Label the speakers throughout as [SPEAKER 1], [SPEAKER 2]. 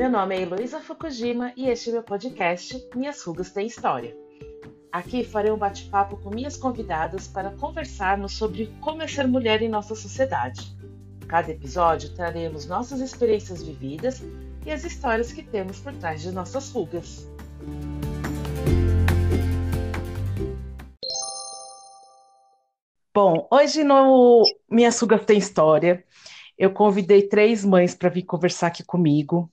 [SPEAKER 1] Meu nome é Heloísa Fukujima e este é meu podcast Minhas Rugas Têm História. Aqui farei um bate-papo com minhas convidadas para conversarmos sobre como é ser mulher em nossa sociedade. Cada episódio traremos nossas experiências vividas e as histórias que temos por trás de nossas rugas. Bom, hoje no Minhas Rugas Tem História, eu convidei três mães para vir conversar aqui comigo,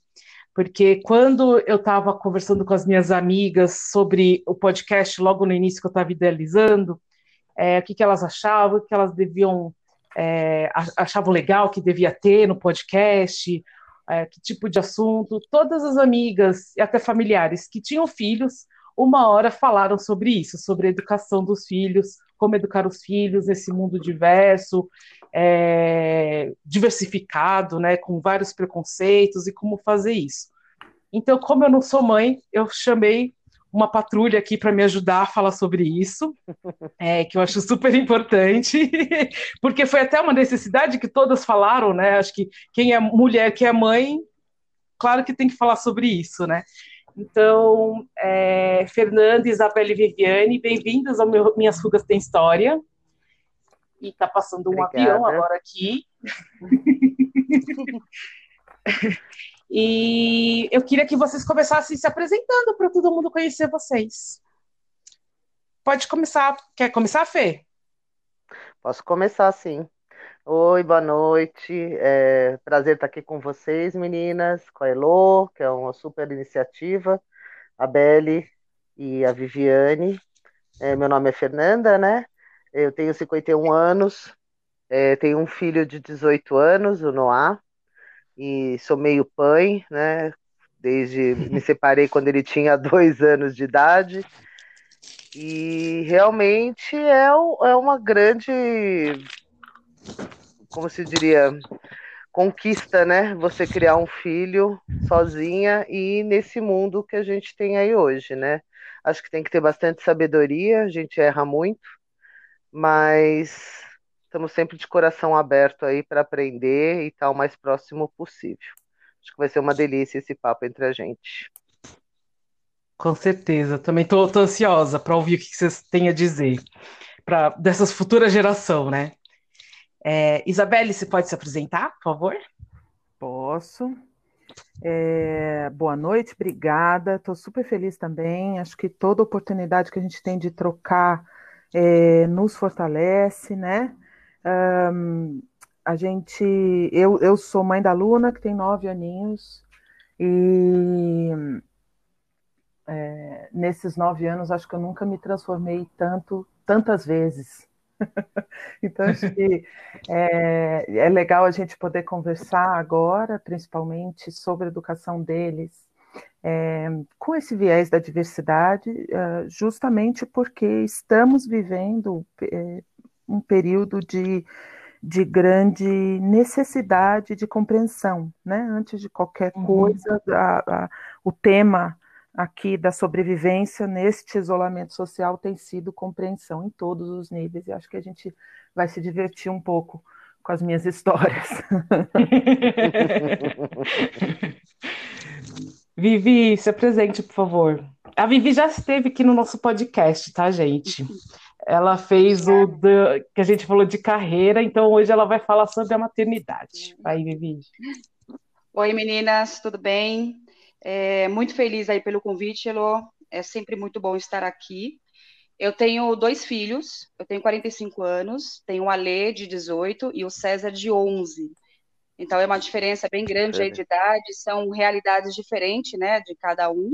[SPEAKER 1] porque quando eu estava conversando com as minhas amigas sobre o podcast, logo no início que eu estava idealizando, é, o que, que elas achavam, o que elas deviam, é, achavam legal que devia ter no podcast, é, que tipo de assunto, todas as amigas e até familiares que tinham filhos, uma hora falaram sobre isso, sobre a educação dos filhos, como educar os filhos nesse mundo diverso, é, diversificado, né, com vários preconceitos e como fazer isso. Então, como eu não sou mãe, eu chamei uma patrulha aqui para me ajudar a falar sobre isso, é, que eu acho super importante, porque foi até uma necessidade que todas falaram, né? Acho que quem é mulher, que é mãe, claro que tem que falar sobre isso, né? Então, é, Fernanda, Isabelle e Viviane, bem-vindas ao meu Minhas Fugas Tem História. E está passando um Obrigada. avião agora aqui. E eu queria que vocês começassem se apresentando para todo mundo conhecer vocês. Pode começar. Quer começar, Fê?
[SPEAKER 2] Posso começar, sim. Oi, boa noite. É prazer estar aqui com vocês, meninas, com a Elo, que é uma super iniciativa, a Belle e a Viviane. É, meu nome é Fernanda, né? Eu tenho 51 anos, é, tenho um filho de 18 anos, o Noah, e sou meio pai, né? Desde me separei quando ele tinha dois anos de idade. E realmente é, é uma grande, como se diria, conquista, né? Você criar um filho sozinha e nesse mundo que a gente tem aí hoje, né? Acho que tem que ter bastante sabedoria, a gente erra muito, mas Estamos sempre de coração aberto aí para aprender e estar o mais próximo possível. Acho que vai ser uma delícia esse papo entre a gente.
[SPEAKER 1] Com certeza. Também estou ansiosa para ouvir o que vocês têm a dizer para dessas futuras gerações, né? É, Isabelle, você pode se apresentar, por favor?
[SPEAKER 3] Posso. É, boa noite, obrigada. Estou super feliz também. Acho que toda oportunidade que a gente tem de trocar é, nos fortalece, né? Um, a gente, eu, eu sou mãe da Luna, que tem nove aninhos, e é, nesses nove anos acho que eu nunca me transformei tanto, tantas vezes. então acho que é, é legal a gente poder conversar agora, principalmente sobre a educação deles, é, com esse viés da diversidade, é, justamente porque estamos vivendo é, um período de, de grande necessidade de compreensão, né? Antes de qualquer uhum. coisa, a, a, o tema aqui da sobrevivência neste isolamento social tem sido compreensão em todos os níveis, e acho que a gente vai se divertir um pouco com as minhas histórias.
[SPEAKER 1] Vivi, se apresente, por favor. A Vivi já esteve aqui no nosso podcast, tá, gente? Ela fez o que a gente falou de carreira, então hoje ela vai falar sobre a maternidade. Vai, Vivi.
[SPEAKER 4] Oi, meninas, tudo bem? É, muito feliz aí pelo convite, Elo. É sempre muito bom estar aqui. Eu tenho dois filhos, eu tenho 45 anos, tenho o Alê de 18 e o César de 11. Então é uma diferença bem grande de idade, são realidades diferentes, né, de cada um.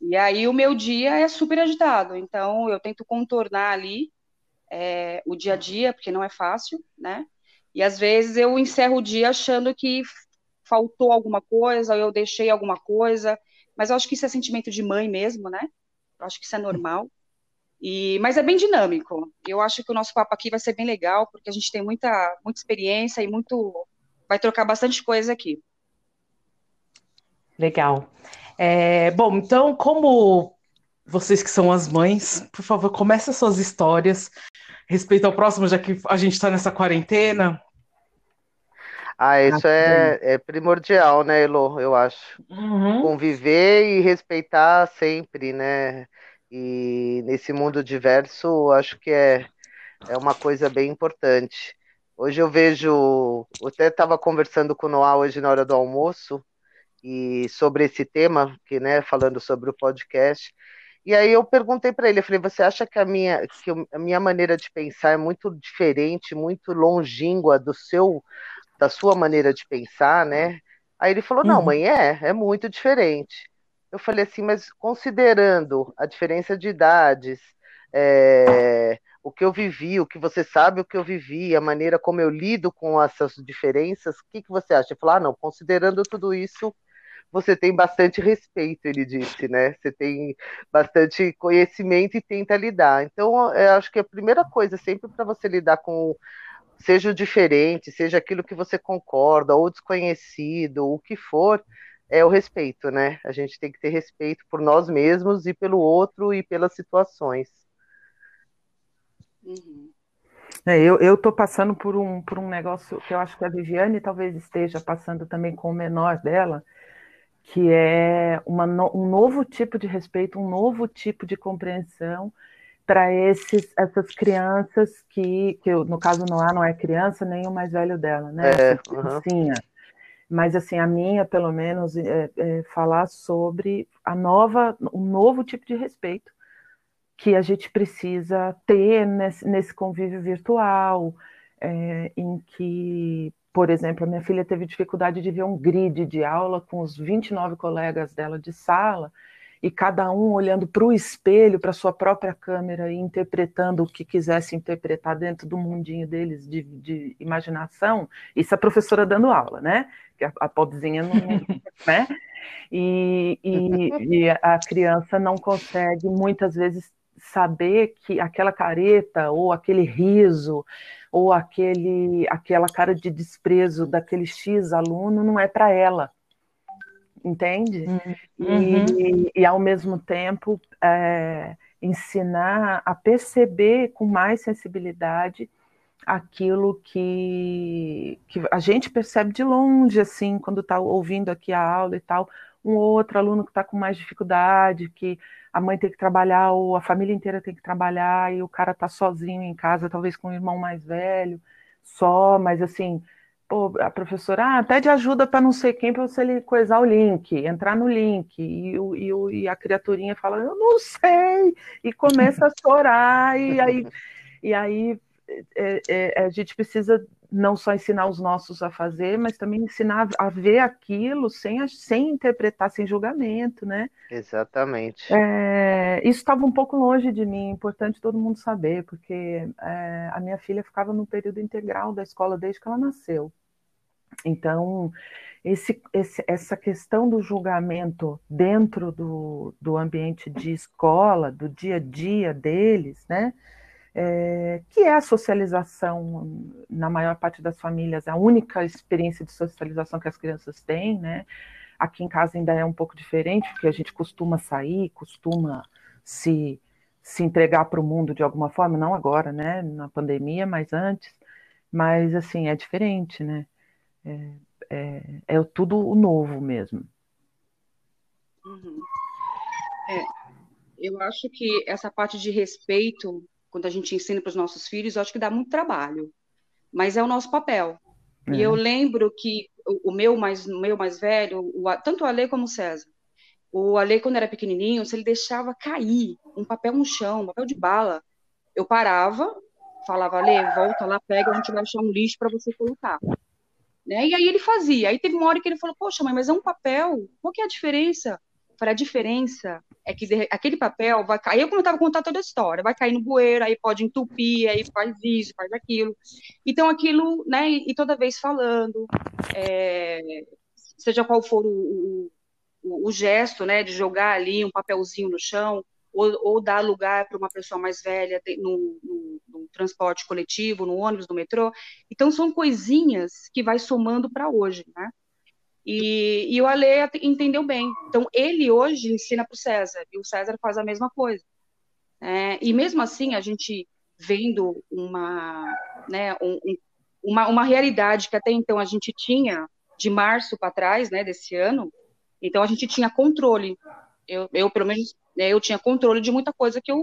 [SPEAKER 4] E aí o meu dia é super agitado, então eu tento contornar ali é, o dia a dia, porque não é fácil, né? E às vezes eu encerro o dia achando que faltou alguma coisa, ou eu deixei alguma coisa, mas eu acho que isso é sentimento de mãe mesmo, né? Eu acho que isso é normal. E, mas é bem dinâmico. Eu acho que o nosso papo aqui vai ser bem legal, porque a gente tem muita, muita experiência e muito. Vai trocar bastante coisa aqui.
[SPEAKER 1] Legal. É, bom, então, como vocês que são as mães, por favor, comece suas histórias respeito ao próximo, já que a gente está nessa quarentena.
[SPEAKER 2] Ah, isso é, é primordial, né, Elo? Eu acho.
[SPEAKER 1] Uhum.
[SPEAKER 2] Conviver e respeitar sempre, né? E nesse mundo diverso, acho que é, é uma coisa bem importante. Hoje eu vejo, eu até estava conversando com o Noah hoje na hora do almoço, e sobre esse tema, que, né, falando sobre o podcast, e aí eu perguntei para ele, eu falei, você acha que a minha, que a minha maneira de pensar é muito diferente, muito longínqua do seu, da sua maneira de pensar, né? Aí ele falou, não, uhum. mãe, é, é muito diferente. Eu falei assim, mas considerando a diferença de idades, é, o que eu vivi, o que você sabe, o que eu vivi, a maneira como eu lido com essas diferenças, o que, que você acha? Ele falou, ah, não, considerando tudo isso, você tem bastante respeito, ele disse, né? Você tem bastante conhecimento e tenta lidar. Então, eu acho que a primeira coisa, sempre para você lidar com, seja o diferente, seja aquilo que você concorda, ou desconhecido, o que for, é o respeito, né? A gente tem que ter respeito por nós mesmos e pelo outro e pelas situações.
[SPEAKER 3] Uhum. É, eu estou passando por um, por um negócio que eu acho que a Viviane talvez esteja passando também com o menor dela, que é uma, um novo tipo de respeito, um novo tipo de compreensão para esses essas crianças que, que no caso Noah não é criança nem o mais velho dela, né?
[SPEAKER 2] É, uhum.
[SPEAKER 3] Mas assim a minha pelo menos é, é falar sobre a nova um novo tipo de respeito que a gente precisa ter nesse, nesse convívio virtual, é, em que por exemplo, a minha filha teve dificuldade de ver um grid de aula com os 29 colegas dela de sala, e cada um olhando para o espelho, para sua própria câmera e interpretando o que quisesse interpretar dentro do mundinho deles de, de imaginação. Isso a professora dando aula, né? Que a, a pobrezinha não. né? E, e, e a criança não consegue muitas vezes saber que aquela careta ou aquele riso ou aquele, aquela cara de desprezo daquele X aluno não é para ela, entende? Uhum. E, e, ao mesmo tempo, é, ensinar a perceber com mais sensibilidade aquilo que, que a gente percebe de longe, assim, quando está ouvindo aqui a aula e tal, um outro aluno que está com mais dificuldade, que a mãe tem que trabalhar ou a família inteira tem que trabalhar e o cara tá sozinho em casa, talvez com um irmão mais velho, só, mas assim, pô, a professora, ah, pede ajuda para não sei quem para você coisar o link, entrar no link, e, e, e a criaturinha fala, eu não sei, e começa a chorar, e aí, e aí é, é, a gente precisa não só ensinar os nossos a fazer, mas também ensinar a ver aquilo sem, sem interpretar, sem julgamento, né?
[SPEAKER 2] Exatamente.
[SPEAKER 3] É, isso estava um pouco longe de mim, importante todo mundo saber, porque é, a minha filha ficava no período integral da escola desde que ela nasceu. Então, esse, esse, essa questão do julgamento dentro do, do ambiente de escola, do dia a dia deles, né? É, que é a socialização, na maior parte das famílias, a única experiência de socialização que as crianças têm, né? Aqui em casa ainda é um pouco diferente, porque a gente costuma sair, costuma se, se entregar para o mundo de alguma forma, não agora, né? Na pandemia, mas antes. Mas, assim, é diferente, né? É, é, é tudo o novo mesmo.
[SPEAKER 4] Uhum. É, eu acho que essa parte de respeito quando a gente ensina para os nossos filhos, eu acho que dá muito trabalho, mas é o nosso papel. E eu uhum. lembro que o, o meu mais o meu mais velho, o, tanto o Ale como o César, o Ale quando era pequenininho, se ele deixava cair um papel no chão, um papel de bala, eu parava, falava Ale, volta lá, pega, a gente vai achar um lixo para você colocar. Né? E aí ele fazia. Aí teve uma hora que ele falou: Poxa, mãe, mas é um papel. Qual que é a diferença? Para a diferença é que aquele papel vai cair, como eu estava contando toda a história, vai cair no bueiro, aí pode entupir, aí faz isso, faz aquilo. Então, aquilo, né, e toda vez falando, é, seja qual for o, o, o, gesto, né, de jogar ali um papelzinho no chão, ou, ou dar lugar para uma pessoa mais velha no, no, no, transporte coletivo, no ônibus, no metrô. Então, são coisinhas que vai somando para hoje, né? E, e o Ale entendeu bem. Então, ele hoje ensina para o César, e o César faz a mesma coisa. É, e mesmo assim, a gente vendo uma, né, um, um, uma, uma realidade que até então a gente tinha de março para trás, né, desse ano, então a gente tinha controle. Eu, eu pelo menos, né, eu tinha controle de muita coisa que eu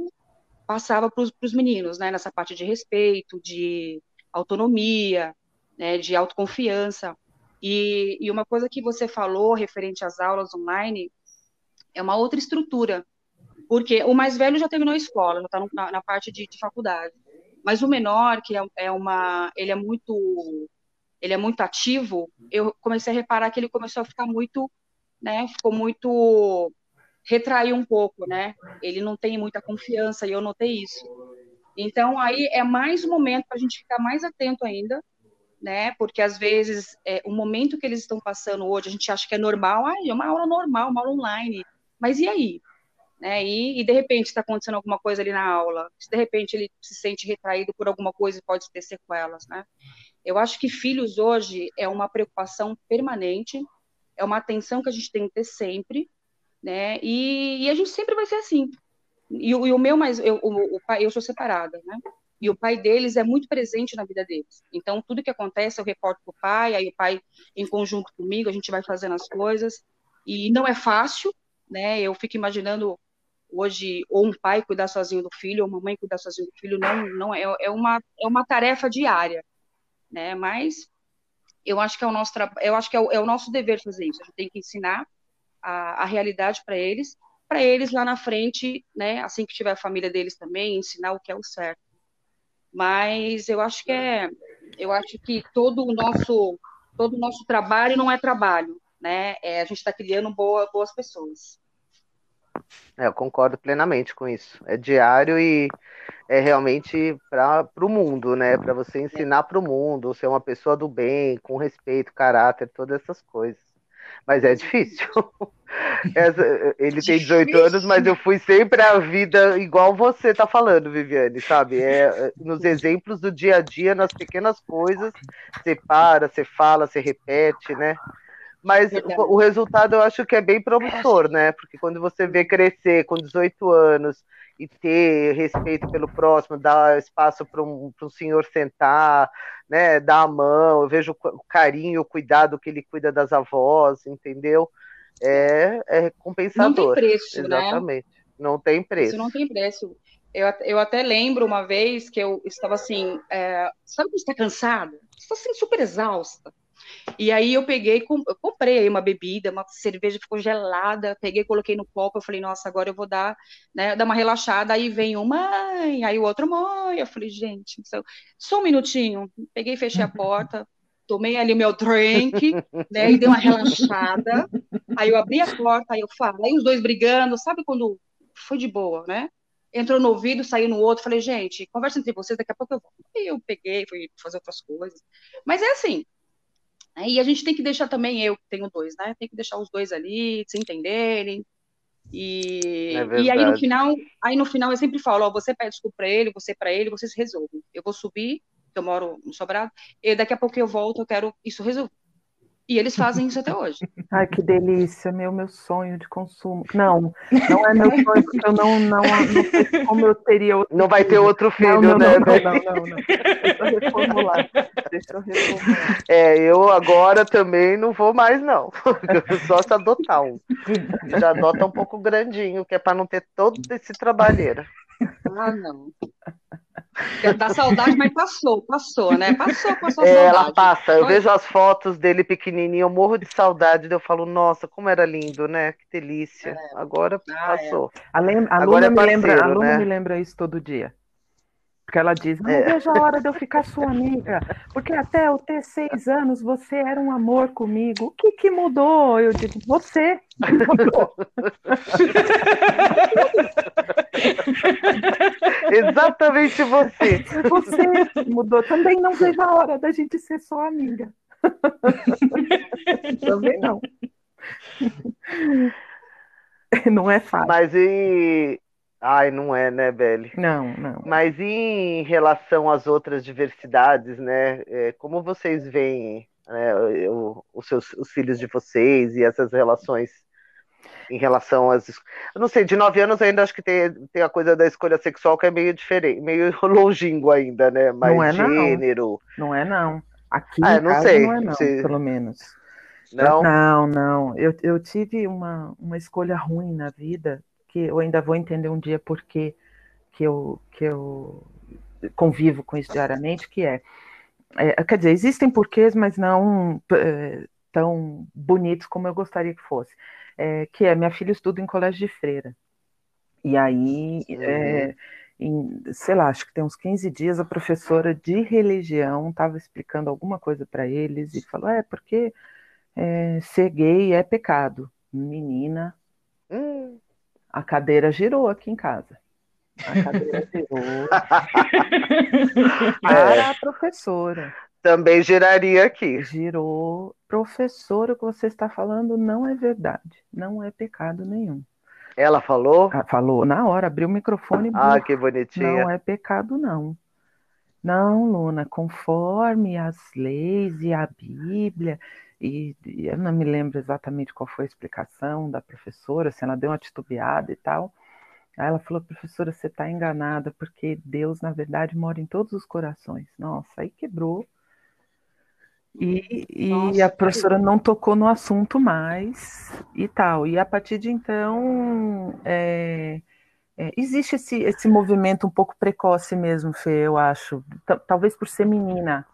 [SPEAKER 4] passava para os meninos, né, nessa parte de respeito, de autonomia, né, de autoconfiança. E, e uma coisa que você falou referente às aulas online é uma outra estrutura, porque o mais velho já terminou a escola, já está na, na, parte de, de, faculdade, mas o menor, que é, é uma, ele é muito, ele é muito ativo, eu comecei a reparar que ele começou a ficar muito, né, ficou muito retrair um pouco, né? Ele não tem muita confiança e eu notei isso. Então aí é mais um momento para a gente ficar mais atento ainda né? Porque às vezes é, o momento que eles estão passando hoje, a gente acha que é normal, ah, é uma aula normal, uma aula online. Mas e aí? Né? E, e de repente está acontecendo alguma coisa ali na aula, se de repente ele se sente retraído por alguma coisa e pode ter sequelas, né? Eu acho que filhos hoje é uma preocupação permanente, é uma atenção que a gente tem que ter sempre, né? E, e a gente sempre vai ser assim. E, e o meu mais, eu, o, o eu sou separada, né? E o pai deles é muito presente na vida deles. Então, tudo que acontece eu reporto para o pai, aí o pai, em conjunto comigo, a gente vai fazendo as coisas, e não é fácil, né? Eu fico imaginando hoje, ou um pai cuidar sozinho do filho, ou uma mãe cuidar sozinho do filho, não, não é, é, uma, é uma tarefa diária, né? Mas eu acho que é o nosso, eu acho que é o, é o nosso dever fazer isso, a gente tem que ensinar a, a realidade para eles, para eles lá na frente, né, assim que tiver a família deles também, ensinar o que é o certo mas eu acho que é, eu acho que todo o nosso, todo o nosso trabalho não é trabalho, né? É, a gente está criando boa, boas pessoas.
[SPEAKER 2] É, eu concordo plenamente com isso. É diário e é realmente para o mundo, né? Para você ensinar para o mundo, ser uma pessoa do bem, com respeito, caráter, todas essas coisas. Mas é difícil. Essa, ele tem 18 anos, mas eu fui sempre a vida igual você tá falando, Viviane, sabe? É, é, nos exemplos do dia a dia, nas pequenas coisas, você para, você fala, você repete, né? Mas o, o resultado eu acho que é bem promissor, né? Porque quando você vê crescer com 18 anos e ter respeito pelo próximo, dar espaço para um, um senhor sentar, né, dar a mão, eu vejo o carinho, o cuidado que ele cuida das avós, entendeu? é, é compensador.
[SPEAKER 4] Não tem preço,
[SPEAKER 2] né? Exatamente. Né? Não tem preço.
[SPEAKER 4] Isso não tem preço. Eu, eu até lembro uma vez que eu estava assim, é, sabe quando você está cansada? Você está assim, super exausta. E aí eu peguei, eu comprei aí uma bebida, uma cerveja ficou gelada, peguei, coloquei no copo, eu falei, nossa, agora eu vou dar, né, dar uma relaxada, aí vem o mãe, aí o outro mãe, eu falei, gente, só um minutinho, peguei, fechei a porta, tomei ali meu drink, né, e dei uma relaxada. Aí eu abri a porta, aí eu falei, os dois brigando, sabe quando foi de boa, né? Entrou no ouvido, saiu no outro, falei, gente, conversa entre vocês, daqui a pouco eu vou. Aí eu peguei, fui fazer outras coisas. Mas é assim. Né, e a gente tem que deixar também, eu que tenho dois, né? Tem que deixar os dois ali, se entenderem. E, é e aí no final, aí no final eu sempre falo, ó, você pede desculpa para ele, você para ele, vocês resolvem. Eu vou subir, eu moro no Sobrado, e daqui a pouco eu volto, eu quero isso resolver. E eles fazem isso até hoje.
[SPEAKER 3] Ai, que delícia, meu, meu sonho de consumo. Não, não é meu sonho, porque eu não, não, não sei como eu teria outro
[SPEAKER 2] Não vai
[SPEAKER 3] filho.
[SPEAKER 2] ter outro filho,
[SPEAKER 3] não, não,
[SPEAKER 2] né?
[SPEAKER 3] Não, não, não, não. Deixa eu reformular. Deixa eu reformular.
[SPEAKER 2] É, eu agora também não vou mais, não. Eu só se adotar um. Já adota um pouco grandinho, que é para não ter todo esse trabalheiro.
[SPEAKER 4] Ah, não. Da saudade, mas passou, passou, né? Passou, passou
[SPEAKER 2] a é, saudade. Ela passa. Eu Foi. vejo as fotos dele pequenininho, eu morro de saudade. Eu falo, nossa, como era lindo, né? Que delícia. É. Agora ah, passou.
[SPEAKER 3] É. A, lem... a Agora é parceiro, me lembra, a Luna né? me lembra isso todo dia. Porque ela diz, não é. vejo a hora de eu ficar sua amiga, porque até eu ter seis anos você era um amor comigo. O que, que mudou? Eu digo, você mudou.
[SPEAKER 2] Exatamente você.
[SPEAKER 3] Você mudou. Também não vejo a hora da gente ser só amiga. Também não. Não é fácil.
[SPEAKER 2] Mas e Ai, não é, né, Beli?
[SPEAKER 3] Não, não.
[SPEAKER 2] Mas em relação às outras diversidades, né? É, como vocês veem né, os, seus, os filhos de vocês e essas relações em relação às. Eu não sei, de nove anos ainda acho que tem, tem a coisa da escolha sexual que é meio diferente, meio longínquo ainda, né? Mais
[SPEAKER 3] não é,
[SPEAKER 2] gênero.
[SPEAKER 3] Não. não é, não. Aqui ah, não sei. não é não, se... pelo menos. Não? Não, não. Eu, eu tive uma, uma escolha ruim na vida, que eu ainda vou entender um dia por que eu, que eu convivo com isso diariamente, que é, é quer dizer, existem porquês, mas não é, tão bonitos como eu gostaria que fosse. É, que é, minha filha estuda em colégio de freira. E aí, é, em, sei lá, acho que tem uns 15 dias, a professora de religião estava explicando alguma coisa para eles e falou: é porque é, ser gay é pecado. Menina, hum. A cadeira girou aqui em casa. A cadeira girou para é. a professora.
[SPEAKER 2] Também giraria aqui.
[SPEAKER 3] Girou. Professora, o que você está falando não é verdade. Não é pecado nenhum.
[SPEAKER 2] Ela falou?
[SPEAKER 3] Ah, falou na hora, abriu o microfone.
[SPEAKER 2] Ah, que bonitinha.
[SPEAKER 3] Não é pecado, não. Não, Luna, conforme as leis e a Bíblia, e, e, eu não me lembro exatamente qual foi a explicação da professora, se ela deu uma titubeada e tal. Aí ela falou, professora, você está enganada, porque Deus, na verdade, mora em todos os corações. Nossa, aí quebrou e, e a professora não tocou no assunto mais e tal. E a partir de então, é, é, existe esse, esse movimento um pouco precoce mesmo, Fê, eu acho. T talvez por ser menina.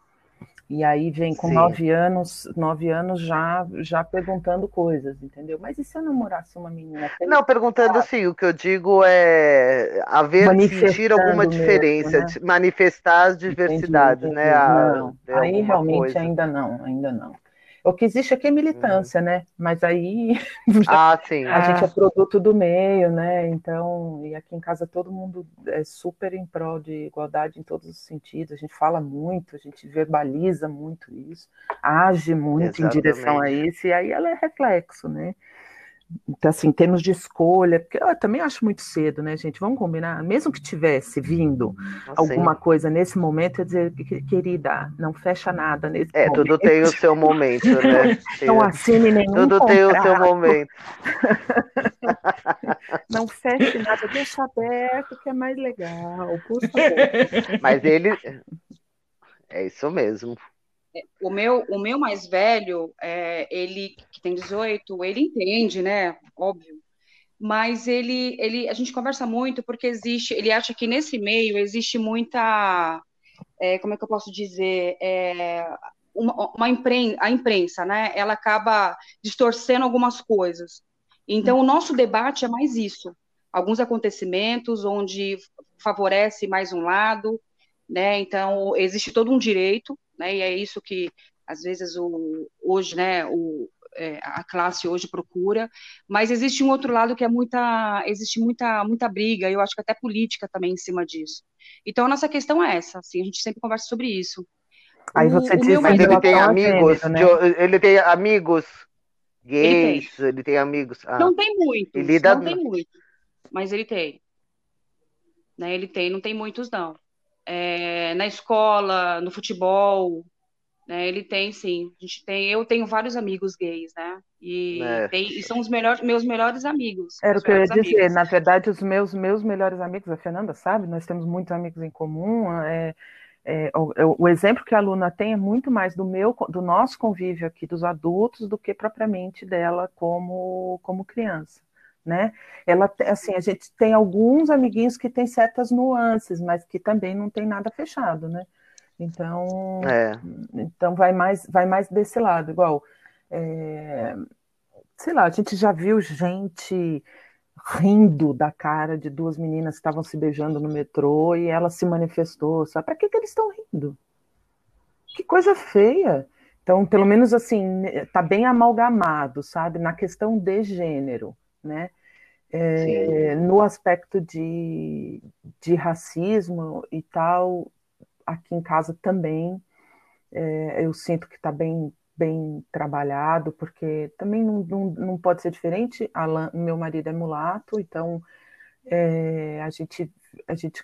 [SPEAKER 3] E aí vem com Sim. nove anos, nove anos já, já perguntando coisas, entendeu? Mas e se eu namorasse uma menina?
[SPEAKER 2] Não, perguntando assim, o que eu digo é haver, sentir alguma diferença, mesmo, né? manifestar as diversidades, entendi, entendi.
[SPEAKER 3] né? Não, aí realmente coisa. ainda não, ainda não. O que existe aqui é militância, uhum. né? Mas aí
[SPEAKER 2] ah, sim.
[SPEAKER 3] a gente é produto do meio, né? Então, e aqui em casa todo mundo é super em prol de igualdade em todos os sentidos. A gente fala muito, a gente verbaliza muito isso, age muito Exatamente. em direção a isso, e aí ela é reflexo, né? Então, assim, em termos de escolha, porque eu também acho muito cedo, né, gente? Vamos combinar? Mesmo que tivesse vindo assim. alguma coisa nesse momento, eu dizer, querida, não fecha nada nesse
[SPEAKER 2] é,
[SPEAKER 3] momento.
[SPEAKER 2] É, tudo tem o seu momento, né?
[SPEAKER 3] não assine nenhum
[SPEAKER 2] Tudo
[SPEAKER 3] contrato.
[SPEAKER 2] tem o seu momento.
[SPEAKER 3] não feche nada, deixa aberto, que é mais legal, por favor.
[SPEAKER 2] Mas ele... É isso mesmo
[SPEAKER 4] o meu, o meu mais velho, é, ele que tem 18, ele entende, né? Óbvio. Mas ele, ele, a gente conversa muito porque existe, ele acha que nesse meio existe muita, é, como é que eu posso dizer, é, uma, uma a imprensa, né? Ela acaba distorcendo algumas coisas. Então, o nosso debate é mais isso. Alguns acontecimentos onde favorece mais um lado, né? Então, existe todo um direito né? E é isso que às vezes o, hoje, né, o, é, a classe hoje procura, mas existe um outro lado que é muita, existe muita, muita briga, eu acho que até política também em cima disso. Então a nossa questão é essa, assim, a gente sempre conversa sobre isso.
[SPEAKER 2] Aí você o, diz, o mas ele tem amigos, né? ele tem amigos gays, ele tem, ele tem amigos.
[SPEAKER 4] Ah. Não tem muitos, não tem muitos, mas ele tem. Né, ele tem, não tem muitos não é, na escola, no futebol, né? Ele tem, sim. A gente tem, eu tenho vários amigos gays, né? E, é. tem, e são os melhores, meus melhores amigos.
[SPEAKER 3] Era o que eu ia dizer. Amigos. Na verdade, os meus meus melhores amigos, a Fernanda sabe, nós temos muitos amigos em comum. É, é, o, o, exemplo que a aluna tem é muito mais do meu, do nosso convívio aqui, dos adultos, do que propriamente dela como como criança né? Ela, assim, a gente tem alguns amiguinhos que tem certas nuances, mas que também não tem nada fechado, né? Então, é. então vai mais, vai mais desse lado, igual, é, sei lá, a gente já viu gente rindo da cara de duas meninas que estavam se beijando no metrô e ela se manifestou, sabe? Para que, que eles estão rindo? Que coisa feia. Então, pelo menos assim, tá bem amalgamado, sabe? Na questão de gênero né? É, no aspecto de, de racismo e tal, aqui em casa também é, eu sinto que está bem, bem trabalhado, porque também não, não, não pode ser diferente. Alan, meu marido é mulato, então é, a, gente, a gente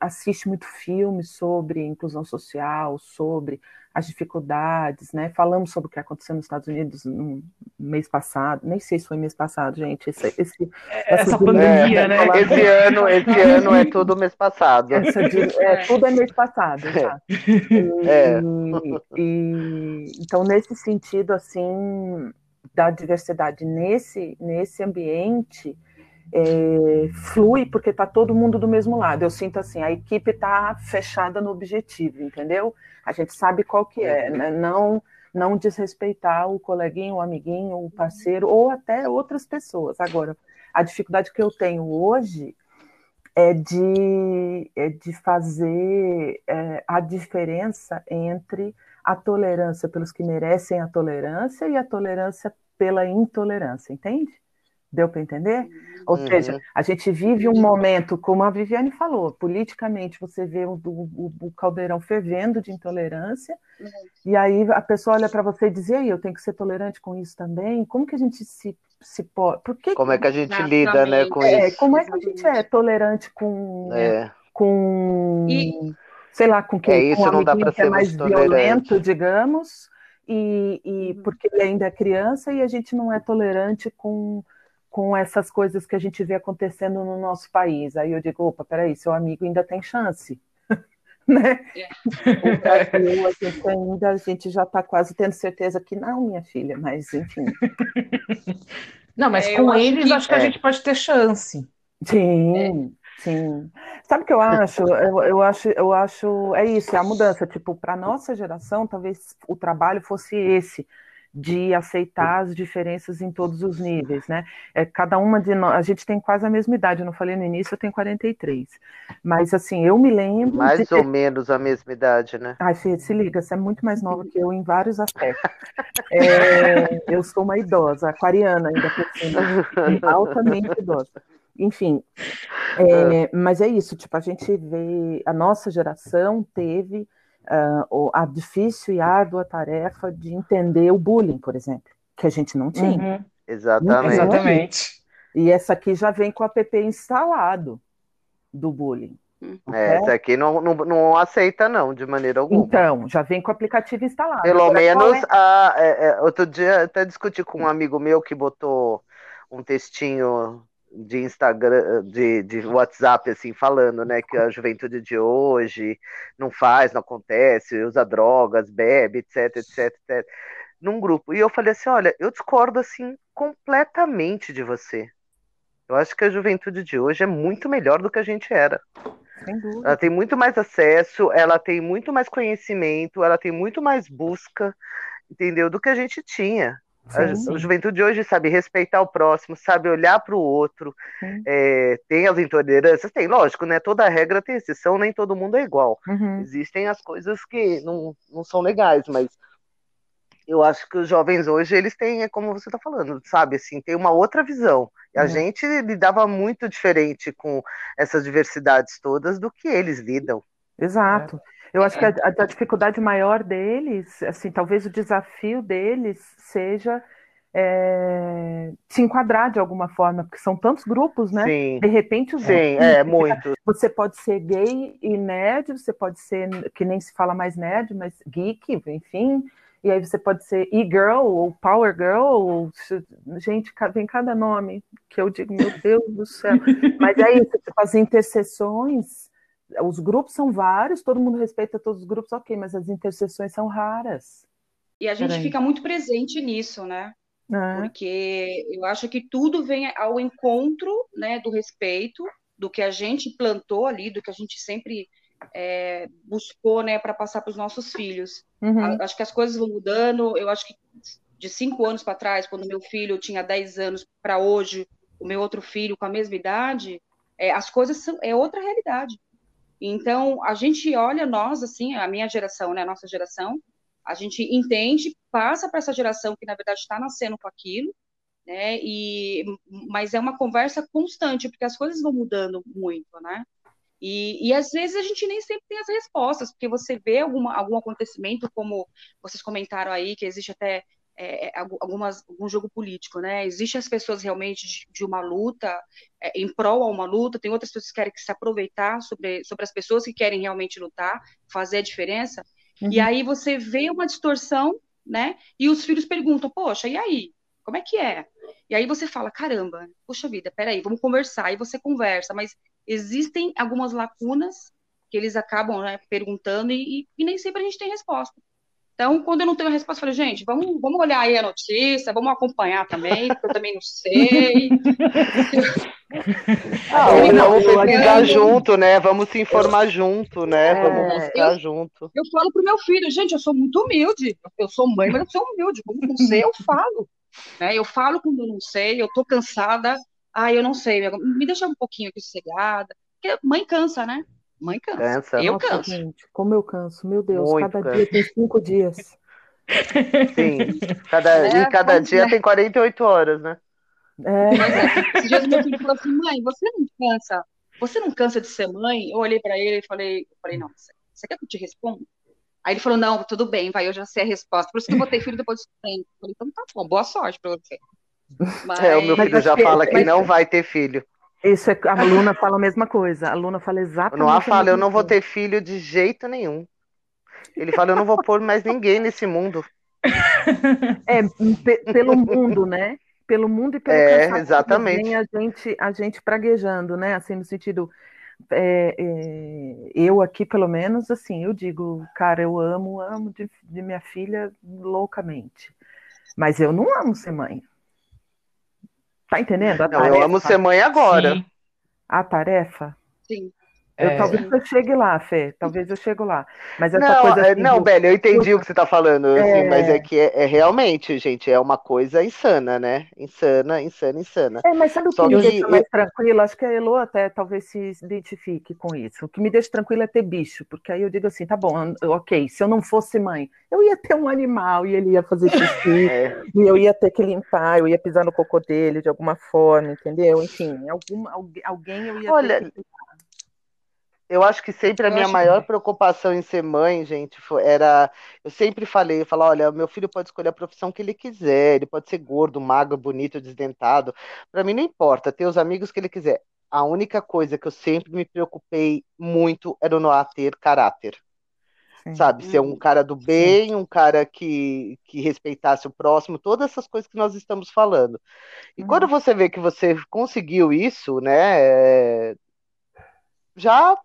[SPEAKER 3] assiste muito filme sobre inclusão social, sobre as dificuldades, né? Falamos sobre o que aconteceu nos Estados Unidos no mês passado, nem sei se foi mês passado, gente. Esse, esse
[SPEAKER 1] essa, essa pandemia, é, né?
[SPEAKER 2] Esse ano, esse ano é tudo mês passado.
[SPEAKER 3] De, é, tudo é mês passado, tá? E, é. e, então, nesse sentido, assim, da diversidade nesse, nesse ambiente, é, flui porque está todo mundo do mesmo lado. Eu sinto assim, a equipe está fechada no objetivo, entendeu? A gente sabe qual que é, né? não não desrespeitar o coleguinho, o amiguinho, o parceiro ou até outras pessoas. Agora, a dificuldade que eu tenho hoje é de, é de fazer é, a diferença entre a tolerância pelos que merecem a tolerância e a tolerância pela intolerância, entende? Deu para entender? Ou uhum. seja, a gente vive um momento, como a Viviane falou, politicamente você vê o, o, o caldeirão fervendo de intolerância, uhum. e aí a pessoa olha para você e diz: e aí, eu tenho que ser tolerante com isso também? Como que a gente se, se pode. Por que
[SPEAKER 2] como é que a gente lida né, com
[SPEAKER 3] é,
[SPEAKER 2] isso?
[SPEAKER 3] Como é que a gente é tolerante com. É. com e... sei lá, com quem?
[SPEAKER 2] É isso,
[SPEAKER 3] com
[SPEAKER 2] não dá para ser
[SPEAKER 3] é mais violento, digamos, e, e uhum. porque ele ainda é criança e a gente não é tolerante com com essas coisas que a gente vê acontecendo no nosso país. Aí eu digo, opa, peraí, seu amigo ainda tem chance. né? É. O Brasil, a gente ainda, a gente já está quase tendo certeza que não, minha filha, mas enfim.
[SPEAKER 1] Não, mas é, com eles acho que, acho que a é. gente pode ter chance.
[SPEAKER 3] Sim, é. sim. Sabe o que eu acho? Eu, eu, acho, eu acho, é isso, é a mudança. Tipo, para nossa geração, talvez o trabalho fosse esse de aceitar as diferenças em todos os níveis, né? É, cada uma de nós, a gente tem quase a mesma idade, eu não falei no início, eu tenho 43. Mas assim, eu me lembro.
[SPEAKER 2] Mais ou ter... menos a mesma idade, né?
[SPEAKER 3] Ai, Fê, se liga, você é muito mais nova que eu em vários aspectos. É, eu sou uma idosa, aquariana ainda por cima, altamente idosa. Enfim, é, mas é isso, tipo, a gente vê, a nossa geração teve uh, a difícil e árdua tarefa de entender o bullying, por exemplo, que a gente não tinha. Uhum.
[SPEAKER 2] Exatamente.
[SPEAKER 1] Exatamente.
[SPEAKER 3] E essa aqui já vem com o app instalado do bullying.
[SPEAKER 2] É, essa aqui não, não, não, aceita, não, de maneira alguma.
[SPEAKER 3] Então, já vem com o aplicativo instalado.
[SPEAKER 2] Pelo menos, é? a, é, outro dia até discuti com um amigo meu que botou um textinho de Instagram, de, de WhatsApp, assim, falando, né, que a juventude de hoje não faz, não acontece, usa drogas, bebe, etc, etc, etc, num grupo. E eu falei assim, olha, eu discordo, assim, completamente de você. Eu acho que a juventude de hoje é muito melhor do que a gente era. Ela tem muito mais acesso, ela tem muito mais conhecimento, ela tem muito mais busca, entendeu? Do que a gente tinha. Sim. A, juventude de hoje sabe respeitar o próximo, sabe olhar para o outro, é, tem as intolerâncias, tem, lógico, né? Toda regra tem exceção, nem todo mundo é igual. Uhum. Existem as coisas que não, não são legais, mas eu acho que os jovens hoje, eles têm, é como você está falando, sabe, assim, tem uma outra visão. E a uhum. gente lidava muito diferente com essas diversidades todas do que eles lidam.
[SPEAKER 3] Exato. É. Eu acho que a, a, dificuldade maior deles, assim, talvez o desafio deles seja é, se enquadrar de alguma forma, porque são tantos grupos, né?
[SPEAKER 2] Sim.
[SPEAKER 3] De repente, os
[SPEAKER 2] Sim, grupos, é, muito.
[SPEAKER 3] Você pode ser gay e nerd, você pode ser, que nem se fala mais nerd, mas geek, enfim. E aí você pode ser e-girl ou power girl, ou, gente, vem cada nome que eu digo, meu Deus do céu. Mas é isso, tipo, as interseções os grupos são vários, todo mundo respeita todos os grupos, ok, mas as interseções são raras.
[SPEAKER 4] E a gente Peraí. fica muito presente nisso, né? É. Porque eu acho que tudo vem ao encontro né, do respeito, do que a gente plantou ali, do que a gente sempre é, buscou né, para passar para os nossos filhos. Uhum. Acho que as coisas vão mudando. Eu acho que de cinco anos para trás, quando meu filho tinha 10 anos, para hoje, o meu outro filho com a mesma idade, é, as coisas são é outra realidade. Então, a gente olha nós, assim, a minha geração, né, a nossa geração, a gente entende, passa para essa geração que, na verdade, está nascendo com aquilo, né, e, mas é uma conversa constante, porque as coisas vão mudando muito, né, e, e, às vezes a gente nem sempre tem as respostas, porque você vê alguma, algum acontecimento, como vocês comentaram aí, que existe até é, é algumas, algum jogo político, né? Existem as pessoas realmente de, de uma luta, é, em prol a uma luta, tem outras pessoas que querem se aproveitar sobre, sobre as pessoas que querem realmente lutar, fazer a diferença, uhum. e aí você vê uma distorção, né? E os filhos perguntam, poxa, e aí? Como é que é? E aí você fala, caramba, poxa vida, peraí, vamos conversar, e você conversa, mas existem algumas lacunas que eles acabam né, perguntando e, e, nem sempre a gente tem resposta. Então, quando eu não tenho resposta, eu falo, gente, vamos, vamos olhar aí a notícia, vamos acompanhar também, porque eu também não sei.
[SPEAKER 2] ah, vamos pesquisar junto, né? Vamos se informar junto, né? É, vamos buscar eu, junto.
[SPEAKER 4] Eu falo pro meu filho, gente, eu sou muito humilde. Eu sou mãe, mas eu sou humilde. Como não sei, eu falo. Né? Eu falo quando eu não sei, eu tô cansada. Ah, eu não sei, me deixa um pouquinho aqui sossegada. Porque mãe cansa, né? Mãe cansa. cansa. Eu Nossa, canso. Gente,
[SPEAKER 3] como eu canso. Meu Deus, Muito cada cansa. dia tem cinco dias.
[SPEAKER 2] Sim, cada, é, e cada dia é. tem 48 horas, né?
[SPEAKER 4] É. é. Esse dia meu filho falou assim, mãe, você não cansa? Você não cansa de ser mãe? Eu olhei para ele e falei, eu falei, não, você quer que eu te responda? Aí ele falou, não, tudo bem, vai, eu já sei a resposta. Por isso que eu vou ter filho depois do tempo. Eu falei, então tá bom, boa sorte para você.
[SPEAKER 2] Mas... É, o meu filho já fala que não vai ter filho.
[SPEAKER 3] Isso é, a Luna fala a mesma coisa. A Luna fala exatamente.
[SPEAKER 2] Noah fala, eu não vou ter filho de jeito nenhum. Ele fala, eu não vou pôr mais ninguém nesse mundo.
[SPEAKER 3] É, pelo mundo, né? Pelo mundo e pelo
[SPEAKER 2] é, exatamente.
[SPEAKER 3] a gente, a gente praguejando, né? Assim, no sentido. É, é, eu aqui, pelo menos, assim, eu digo, cara, eu amo, amo de, de minha filha loucamente. Mas eu não amo ser mãe. Tá entendendo?
[SPEAKER 2] A não, tarefa. eu amo ser mãe agora. Sim.
[SPEAKER 3] A tarefa?
[SPEAKER 4] Sim.
[SPEAKER 3] Eu, é... Talvez eu chegue lá, Fê. Talvez eu chegue lá. Mas essa
[SPEAKER 2] não,
[SPEAKER 3] coisa
[SPEAKER 2] é, assim, não, do... Beli, eu entendi o que você está falando, assim, é... mas é que é, é, realmente, gente, é uma coisa insana, né? Insana, insana, insana.
[SPEAKER 3] É, mas sabe o que me deixa mais tranquila? Acho que a Elo até talvez se identifique com isso. O que me deixa tranquila é ter bicho, porque aí eu digo assim, tá bom, ok, se eu não fosse mãe, eu ia ter um animal e ele ia fazer xixi, é. e eu ia ter que limpar, eu ia pisar no cocô dele de alguma forma, entendeu? Enfim, alguma, alguém eu ia
[SPEAKER 2] Olha,
[SPEAKER 3] ter que
[SPEAKER 2] eu acho que sempre a eu minha maior que... preocupação em ser mãe, gente, era. Eu sempre falei, eu falava, olha, meu filho pode escolher a profissão que ele quiser, ele pode ser gordo, magro, bonito, desdentado. Para mim não importa, ter os amigos que ele quiser. A única coisa que eu sempre me preocupei muito era o Noah ter caráter. Sim. Sabe, ser um cara do bem, Sim. um cara que, que respeitasse o próximo, todas essas coisas que nós estamos falando. E quando uhum. você vê que você conseguiu isso, né, já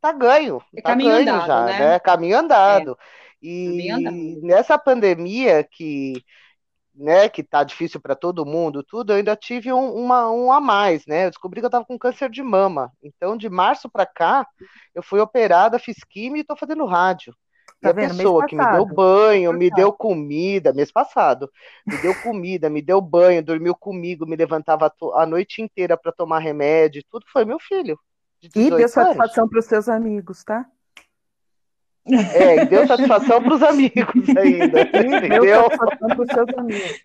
[SPEAKER 2] tá ganho, é tá ganho andado, já, né? né? Caminho andado. É. E Caminho nessa pandemia que né, que tá difícil para todo mundo, tudo, eu ainda tive um, uma, um a mais, né? Eu descobri que eu tava com câncer de mama. Então, de março para cá, eu fui operada, fiz quimio e tô fazendo rádio. Tá e a vendo? pessoa que me deu banho, me deu comida, mês passado, me deu comida, me deu banho, dormiu comigo, me levantava a noite inteira para tomar remédio, tudo foi meu filho.
[SPEAKER 3] E deu satisfação para os seus amigos, tá?
[SPEAKER 2] É, e deu satisfação para os amigos ainda. E deu satisfação para os seus amigos.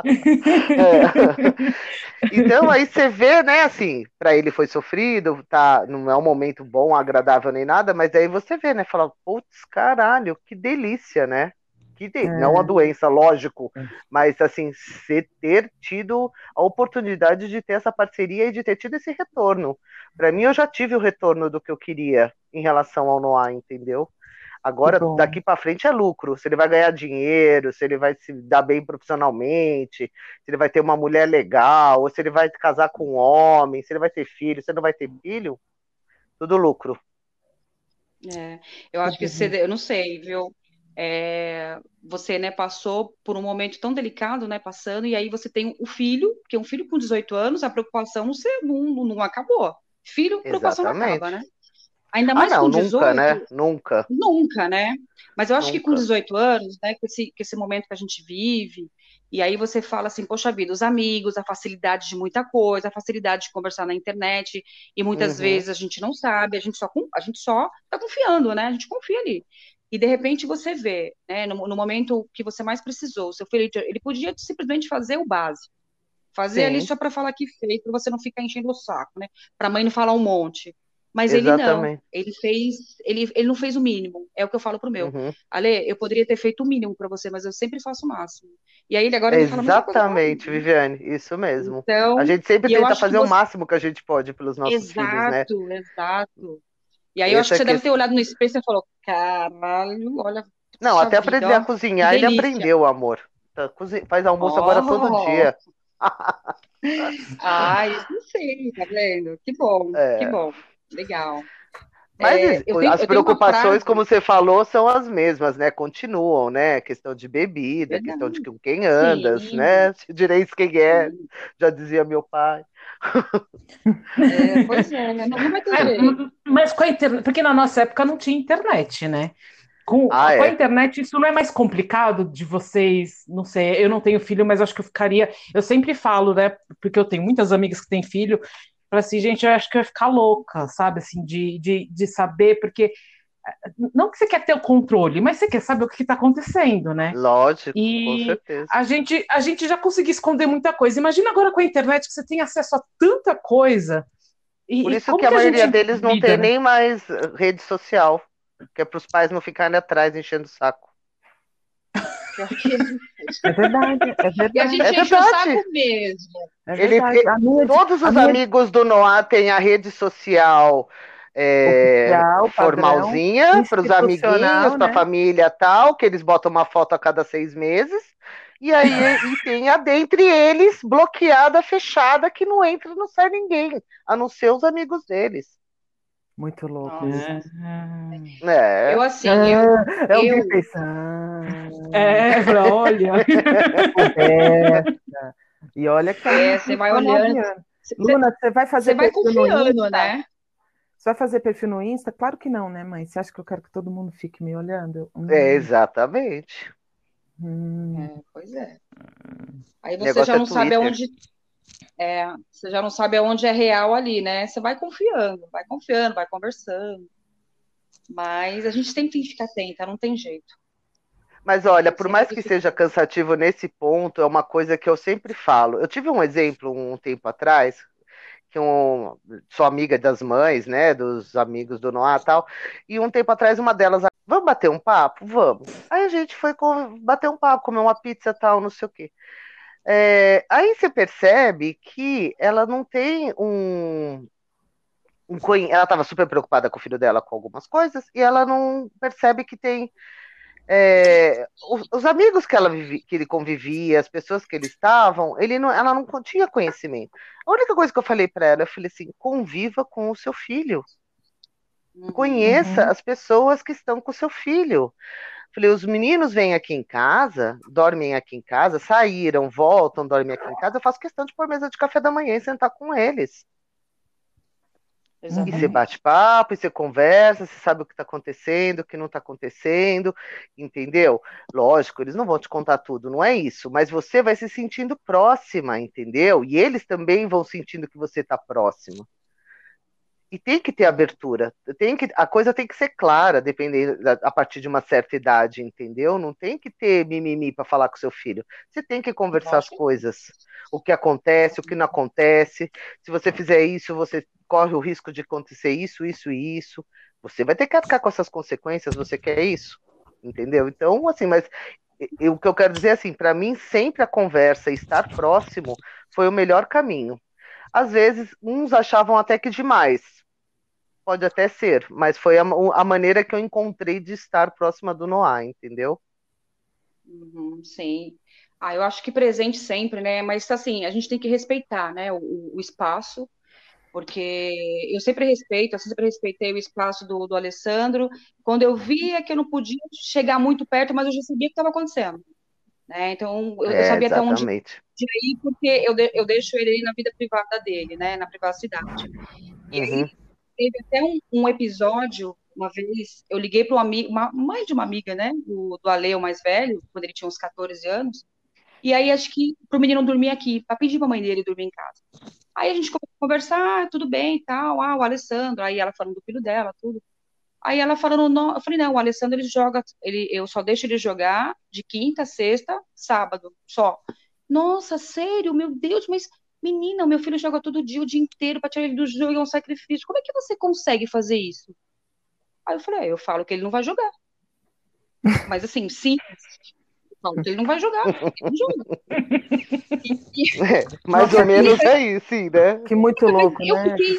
[SPEAKER 2] É. Então aí você vê, né, assim, para ele foi sofrido, tá, não é um momento bom, agradável nem nada, mas aí você vê, né, fala, putz, caralho, que delícia, né? Que de... é. Não uma doença, lógico, é. mas assim, você ter tido a oportunidade de ter essa parceria e de ter tido esse retorno. Para mim, eu já tive o retorno do que eu queria em relação ao Noah, entendeu? Agora, daqui para frente é lucro. Se ele vai ganhar dinheiro, se ele vai se dar bem profissionalmente, se ele vai ter uma mulher legal, ou se ele vai casar com um homem, se ele vai ter filho, se ele não vai ter filho, tudo lucro.
[SPEAKER 4] É, eu acho que você, eu não sei, viu? É, você né, passou por um momento tão delicado, né, passando, e aí você tem o filho, que é um filho com 18 anos, a preocupação não, não, não acabou. Filho, preocupação Exatamente. acaba, né? Ainda mais ah, não, com 18.
[SPEAKER 2] Nunca, né? Nunca.
[SPEAKER 4] Nunca, né? Mas eu acho nunca. que com 18 anos, né, com esse, esse momento que a gente vive, e aí você fala assim, poxa vida, os amigos, a facilidade de muita coisa, a facilidade de conversar na internet, e muitas uhum. vezes a gente não sabe, a gente só a gente só tá confiando, né? A gente confia ali. E de repente você vê, né, no, no momento que você mais precisou, seu filho, ele podia simplesmente fazer o básico. Fazer Sim. ali só para falar que fez, para você não ficar enchendo o saco, né? Para a mãe não falar um monte. Mas Exatamente. ele não, ele fez, ele, ele não fez o mínimo, é o que eu falo pro meu. Uhum. Ale, eu poderia ter feito o mínimo para você, mas eu sempre faço o máximo. E aí ele agora
[SPEAKER 2] fala Exatamente, Viviane, isso mesmo. Então, a gente sempre tenta fazer você... o máximo que a gente pode pelos nossos
[SPEAKER 4] exato,
[SPEAKER 2] filhos, né?
[SPEAKER 4] Exato, exato. E aí Esse eu acho que você deve ter olhado no espelho e falou, caralho, olha.
[SPEAKER 2] Não, até aprender a cozinhar, ele aprendeu, amor. Tá, faz almoço oh. agora todo dia.
[SPEAKER 4] ah, isso sei, tá vendo? Que bom, é. que bom. Legal.
[SPEAKER 2] Mas é, tenho, as preocupações, como você falou, são as mesmas, né? Continuam, né? Questão de bebida, Verdade. questão de com quem andas, Sim. né? Se direis quem é, Sim. já dizia meu pai.
[SPEAKER 4] É, pois é, né? não vai ter é,
[SPEAKER 1] Mas com a internet, porque na nossa época não tinha internet, né? Com, ah, com a é? internet, isso não é mais complicado de vocês, não sei, eu não tenho filho, mas acho que eu ficaria. Eu sempre falo, né? Porque eu tenho muitas amigas que têm filho, para assim, gente, eu acho que eu ia ficar louca, sabe, assim, de, de, de saber, porque não que você quer ter o controle, mas você quer saber o que está acontecendo, né?
[SPEAKER 2] Lógico, e com certeza.
[SPEAKER 1] A gente, a gente já conseguiu esconder muita coisa. Imagina agora com a internet que você tem acesso a tanta coisa.
[SPEAKER 2] E, Por isso que a, que a maioria deles não tem né? nem mais rede social, que é para os pais não ficarem atrás enchendo o saco.
[SPEAKER 3] É verdade, é verdade. E a gente
[SPEAKER 4] é enche o saco mesmo.
[SPEAKER 2] É ele, ele, todos os minha... amigos do Noah têm a rede social é, Oficial, formalzinha para os amiguinhos, né? para a família tal, que eles botam uma foto a cada seis meses. E aí e tem a dentre eles bloqueada, fechada, que não entra e não sai ninguém, a não ser os amigos deles.
[SPEAKER 3] Muito louco.
[SPEAKER 2] É.
[SPEAKER 4] Eu assim, eu,
[SPEAKER 3] é
[SPEAKER 4] eu...
[SPEAKER 3] pensando.
[SPEAKER 1] É, olha.
[SPEAKER 3] e olha que
[SPEAKER 4] é, você vai olhando.
[SPEAKER 3] Luna, você vai fazer
[SPEAKER 4] Você vai confiando, né?
[SPEAKER 3] Você vai fazer perfil no Insta? Claro que não, né, mãe? Você acha que eu quero que todo mundo fique me olhando?
[SPEAKER 2] Hum. É, exatamente.
[SPEAKER 4] Hum. É, pois é. Aí você já não é sabe aonde é, você já não sabe aonde é real ali, né? Você vai confiando, vai confiando, vai conversando. Mas a gente tem que ficar atenta, não tem jeito.
[SPEAKER 2] Mas olha, por mais que seja cansativo nesse ponto, é uma coisa que eu sempre falo. Eu tive um exemplo um tempo atrás, que um, sou amiga das mães, né, dos amigos do Noah e tal, e um tempo atrás uma delas, vamos bater um papo? Vamos. Aí a gente foi bater um papo, comer uma pizza tal, não sei o quê. É, aí você percebe que ela não tem um, um ela estava super preocupada com o filho dela com algumas coisas e ela não percebe que tem é, os, os, amigos que ela vivi, que ele convivia, as pessoas que eles estavam, ele não, ela não tinha conhecimento. A única coisa que eu falei para ela, eu falei assim, conviva com o seu filho. Conheça uhum. as pessoas que estão com o seu filho. Falei, os meninos vêm aqui em casa, dormem aqui em casa, saíram, voltam, dormem aqui em casa. Eu faço questão de pôr mesa de café da manhã e sentar com eles. Exatamente. E você bate papo, e você conversa, você sabe o que está acontecendo, o que não está acontecendo, entendeu? Lógico, eles não vão te contar tudo, não é isso, mas você vai se sentindo próxima, entendeu? E eles também vão sentindo que você está próximo e tem que ter abertura. Tem que, a coisa tem que ser clara, dependendo a partir de uma certa idade, entendeu? Não tem que ter mimimi para falar com seu filho. Você tem que conversar as coisas. O que acontece, o que não acontece. Se você fizer isso, você corre o risco de acontecer isso, isso e isso. Você vai ter que arcar com essas consequências, você quer isso? Entendeu? Então, assim, mas o que eu quero dizer assim, para mim sempre a conversa e estar próximo foi o melhor caminho. Às vezes, uns achavam até que demais, Pode até ser, mas foi a, a, maneira que eu encontrei de estar próxima do Noah, entendeu?
[SPEAKER 4] Uhum, sim. Ah, eu acho que presente sempre, né? Mas assim, a gente tem que respeitar, né, o, o espaço, porque eu sempre respeito, eu sempre respeitei o espaço do, do Alessandro. Quando eu via que eu não podia chegar muito perto, mas eu já sabia o que estava acontecendo. Né? Então, eu, é, eu sabia exatamente. até onde ir, porque eu, de, eu deixo ele na vida privada dele, né? Na privacidade. E uhum. Teve até um, um, episódio, uma vez, eu liguei para um amigo, uma de uma amiga, né, do, do Ale, o mais velho, quando ele tinha uns 14 anos, e aí acho que para o menino dormir aqui, para pedir para a mãe dele dormir em casa. Aí a gente começou a conversar, ah, tudo bem tal, ah, o Alessandro, aí ela falando do filho dela, tudo. Aí ela falando, não, eu falei, não, o Alessandro ele joga, ele, eu só deixo ele jogar de quinta, sexta, sábado, só. Nossa, sério, meu Deus, mas Menina, o meu filho joga todo dia, o dia inteiro, para tirar ele do jogo é um sacrifício. Como é que você consegue fazer isso? Aí eu falei, é, eu falo que ele não vai jogar. Mas assim, sim, eu falo que ele não vai jogar, ele não joga.
[SPEAKER 2] É, mais ou menos é isso, sim, né?
[SPEAKER 3] Que muito louco,
[SPEAKER 4] eu
[SPEAKER 3] né?
[SPEAKER 4] Fiquei,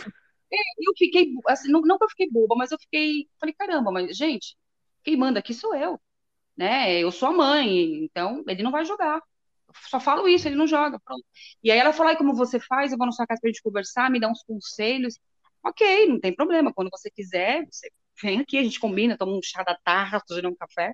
[SPEAKER 4] é, eu fiquei, assim, não, não que eu fiquei boba, mas eu fiquei, falei, caramba, mas gente, quem manda aqui sou eu, né? Eu sou a mãe, então ele não vai jogar só falo isso, ele não joga, pronto. E aí ela falou, e como você faz? Eu vou na sua casa pra gente conversar, me dá uns conselhos. Ok, não tem problema, quando você quiser, você vem aqui, a gente combina, toma um chá da tarde, um café,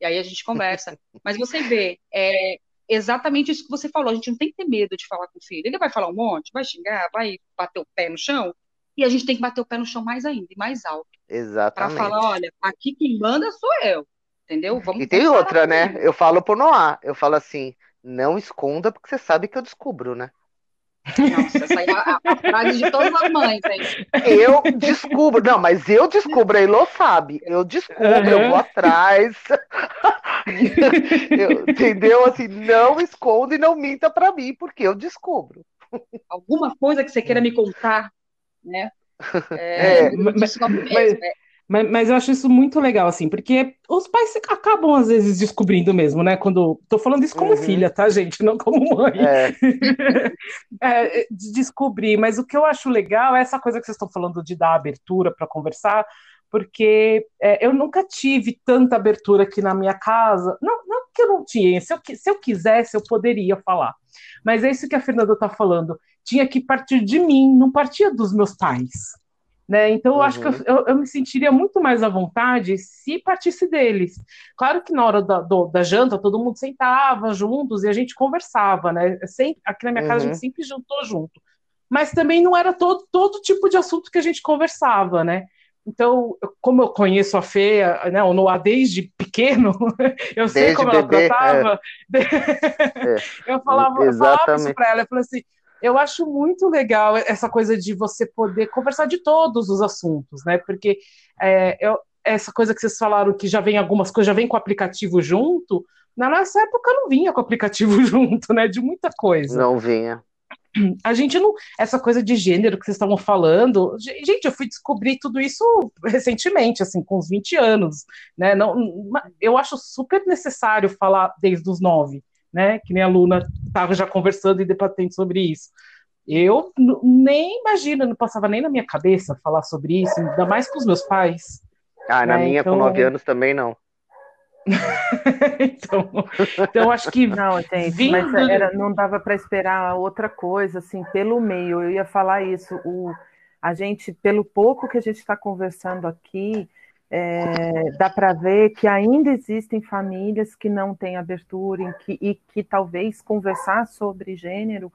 [SPEAKER 4] e aí a gente conversa. Mas você vê, é exatamente isso que você falou, a gente não tem que ter medo de falar com o filho. Ele vai falar um monte, vai xingar, vai bater o pé no chão, e a gente tem que bater o pé no chão mais ainda, e mais alto.
[SPEAKER 2] Exatamente.
[SPEAKER 4] Para falar, olha, aqui quem manda sou eu, entendeu?
[SPEAKER 2] Vamos e tem outra, né? Eu falo pro Noah, eu falo assim, não esconda, porque você sabe que eu descubro, né?
[SPEAKER 4] Nossa, essa é a, a frase de todas as mães, hein?
[SPEAKER 2] Eu descubro, não, mas eu descubro, a Elô sabe. Eu descubro, uhum. eu vou atrás. eu, entendeu? Assim, não esconda e não minta para mim, porque eu descubro.
[SPEAKER 4] Alguma coisa que você queira me contar, né? É,
[SPEAKER 1] é, mas, mas, mas, mas, eu acho isso muito legal, assim, porque os pais acabam, às vezes, descobrindo mesmo, né? Quando. Tô falando isso como uhum. filha, tá, gente? Não como mãe. É. é, de descobrir. Mas o que eu acho legal é essa coisa que vocês estão falando de dar abertura para conversar, porque é, eu nunca tive tanta abertura aqui na minha casa. Não, não que eu não tinha, se eu, se eu quisesse, eu poderia falar. Mas é isso que a Fernanda está falando. Tinha que partir de mim, não partia dos meus pais. Né? Então, eu uhum. acho que eu, uhum. eu, eu, me sentiria muito mais à vontade se partisse deles. Claro que na hora da, do, da janta, todo mundo sentava juntos e a gente conversava, né? Sempre, aqui na minha casa uhum. a gente sempre jantou junto. Mas também não era todo, todo tipo de assunto que a gente conversava, né? Então, como eu conheço a Fê, né, o Noah desde pequeno, eu sei desde como bebê, ela tratava. É. eu falava, eu falava isso para ela, eu falei assim, eu acho muito legal essa coisa de você poder conversar de todos os assuntos, né? Porque é, eu, essa coisa que vocês falaram que já vem algumas coisas, já vem com o aplicativo junto, na nossa época não vinha com o aplicativo junto, né? De muita coisa.
[SPEAKER 2] Não vinha.
[SPEAKER 1] A gente não. Essa coisa de gênero que vocês estavam falando. Gente, eu fui descobrir tudo isso recentemente, assim, com uns 20 anos. Né? Não, eu acho super necessário falar desde os nove né? Que nem a Luna estava já conversando e debatendo sobre isso. Eu nem imagino, não passava nem na minha cabeça falar sobre isso, ainda mais com os meus pais.
[SPEAKER 2] Ah, na né? minha então... com nove anos também não.
[SPEAKER 1] então, então acho que
[SPEAKER 3] não, gente, vindo... mas era, não dava para esperar outra coisa assim pelo meio. Eu ia falar isso. O, a gente, pelo pouco que a gente está conversando aqui, é, dá para ver que ainda existem famílias que não têm abertura que, e que talvez conversar sobre gênero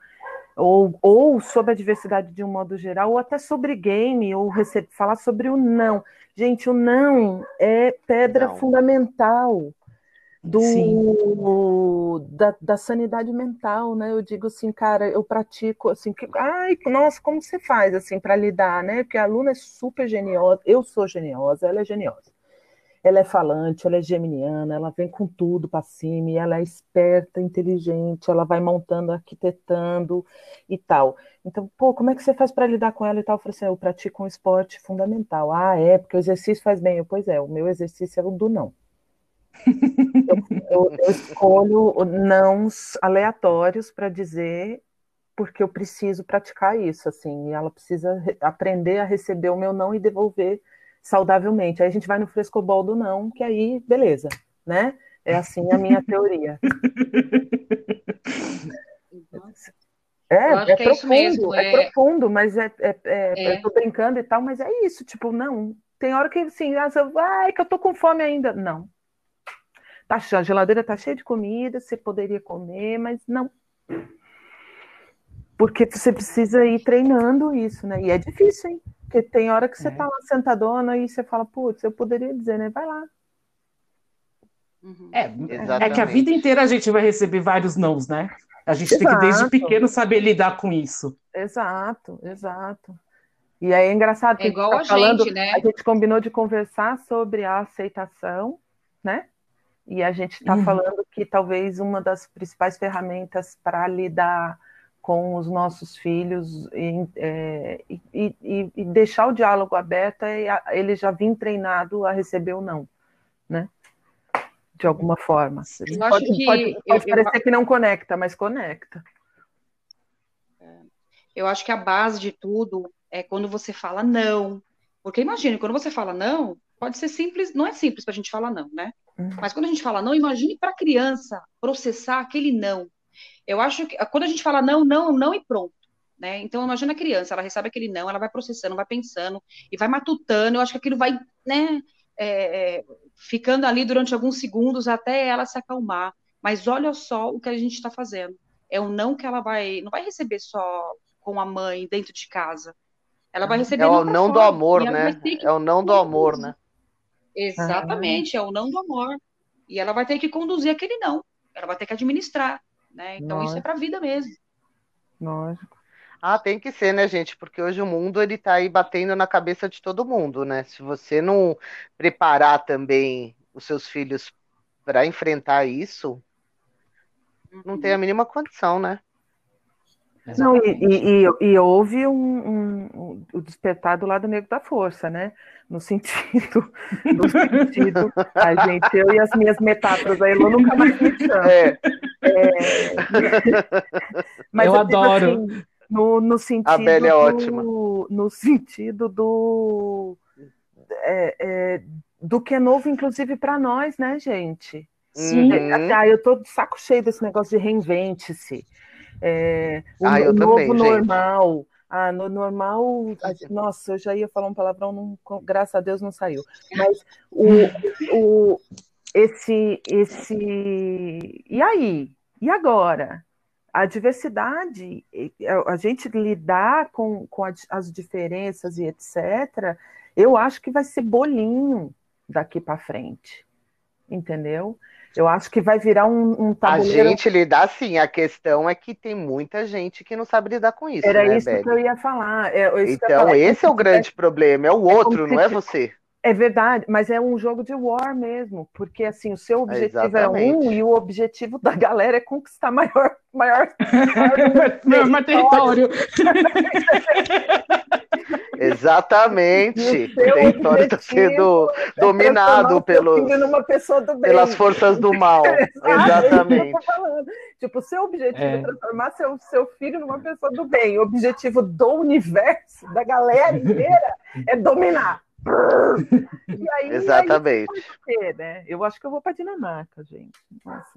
[SPEAKER 3] ou, ou sobre a diversidade de um modo geral, ou até sobre game, ou falar sobre o não. Gente, o não é pedra não. fundamental do da, da, sanidade mental, né? Eu digo assim, cara, eu pratico assim, que, ai, nossa, como você faz assim para lidar, né? Porque a aluna é super geniosa, eu sou geniosa, ela é geniosa. Ela é falante, ela é geminiana, ela vem com tudo para cima, e ela é esperta, inteligente, ela vai montando, arquitetando e tal. Então, pô, como é que você faz para lidar com ela e tal? Eu falei assim, eu pratico um esporte fundamental. Ah, é, porque o exercício faz bem. Eu, pois é, o meu exercício é o do não eu, eu, escolho nãos aleatórios para dizer porque eu preciso praticar isso, assim, e ela precisa aprender a receber o meu não e devolver saudavelmente. Aí a gente vai no frescobol do não, que aí, beleza, né? É assim a minha teoria. É, é, é profundo, mesmo, é... é... profundo, mas é, é, é, é, Eu tô brincando e tal, mas é isso, tipo, não. Tem hora que assim, ai, que eu tô com fome ainda. Não, Tá, a geladeira está cheia de comida, você poderia comer, mas não. Porque você precisa ir treinando isso, né? E é difícil, hein? Porque tem hora que você está é. lá sentadona e você fala, putz, eu poderia dizer, né? Vai lá.
[SPEAKER 1] Uhum. É, é que a vida inteira a gente vai receber vários nãos, né? A gente exato. tem que, desde pequeno, saber lidar com isso.
[SPEAKER 3] Exato, exato. E aí é engraçado que é igual a, gente, tá falando, né? a gente combinou de conversar sobre a aceitação, né? E a gente está uhum. falando que talvez uma das principais ferramentas para lidar com os nossos filhos e, é, e, e, e, deixar o diálogo aberto e ele já vir treinado a receber o não, né? De alguma forma.
[SPEAKER 4] Eu pode, que,
[SPEAKER 3] pode, pode eu, parecer eu, que não conecta, mas conecta.
[SPEAKER 4] É, eu acho que a base de tudo é quando você fala não. Porque imagine, quando você fala não, pode ser simples, não é simples para a gente falar não, né? Uhum. Mas quando a gente fala não, imagine para a criança processar aquele não. Eu acho que quando a gente fala não, não, não e pronto. Né? Então, imagina a criança, ela recebe aquele não, ela vai processando, vai pensando e vai matutando. Eu acho que aquilo vai, né, é, é, ficando ali durante alguns segundos até ela se acalmar. Mas olha só o que a gente está fazendo. É um não que ela vai, não vai receber só com a mãe dentro de casa. Ela vai receber.
[SPEAKER 2] É o não do amor, né? É o não do amor, né?
[SPEAKER 4] Exatamente, é o não do amor. E ela vai ter que conduzir aquele não. Ela vai ter que administrar, né? Então Nossa. isso é para a vida mesmo.
[SPEAKER 3] Lógico.
[SPEAKER 2] Ah, tem que ser, né, gente? Porque hoje o mundo ele tá aí batendo na cabeça de todo mundo, né? Se você não preparar também os seus filhos para enfrentar isso, não tem a mínima condição, né?
[SPEAKER 3] Não, e, e, e, houve um, um, um, o despertar do lado negro da força, né? No sentido, no sentido, a gente, eu e as minhas metáforas, a Elô nunca mais me chama. É. É,
[SPEAKER 1] mas eu, eu adoro. Assim,
[SPEAKER 3] no, no sentido
[SPEAKER 2] a Bela é do, ótima.
[SPEAKER 3] No sentido do, é, é, do que é novo, inclusive para nós, né, gente?
[SPEAKER 2] Sim. Uhum.
[SPEAKER 3] Ah, eu tô de saco cheio desse negócio de reinvente-se. É, o, ah, o novo também, normal. Gente. Ah, no normal, nossa, eu já ia falar um palavrão, não, graças a Deus não saiu. Mas o, o, esse, esse. E aí? E agora? A diversidade, a gente lidar com, com as diferenças e etc., eu acho que vai ser bolinho daqui para frente. Entendeu? Eu acho que vai virar um, um
[SPEAKER 2] tabuleiro. A gente lidar sim, a questão é que tem muita gente que não sabe lidar com isso.
[SPEAKER 3] Era
[SPEAKER 2] né,
[SPEAKER 3] isso que eu ia falar. É,
[SPEAKER 2] então, falar. esse é o grande problema, é o é outro, não é você.
[SPEAKER 3] É verdade, mas é um jogo de war mesmo, porque assim, o seu objetivo é um e o objetivo da galera é conquistar maior, maior,
[SPEAKER 1] maior, maior território.
[SPEAKER 2] Exatamente. O território está sendo é dominado pelo, pelas forças do mal. Exatamente.
[SPEAKER 3] É tipo, seu objetivo é. é transformar seu, seu filho numa pessoa do bem. O objetivo do universo, da galera inteira, é dominar.
[SPEAKER 2] E aí, Exatamente.
[SPEAKER 3] Aí ser, né? Eu acho que eu vou para Dinamarca, gente. Nossa,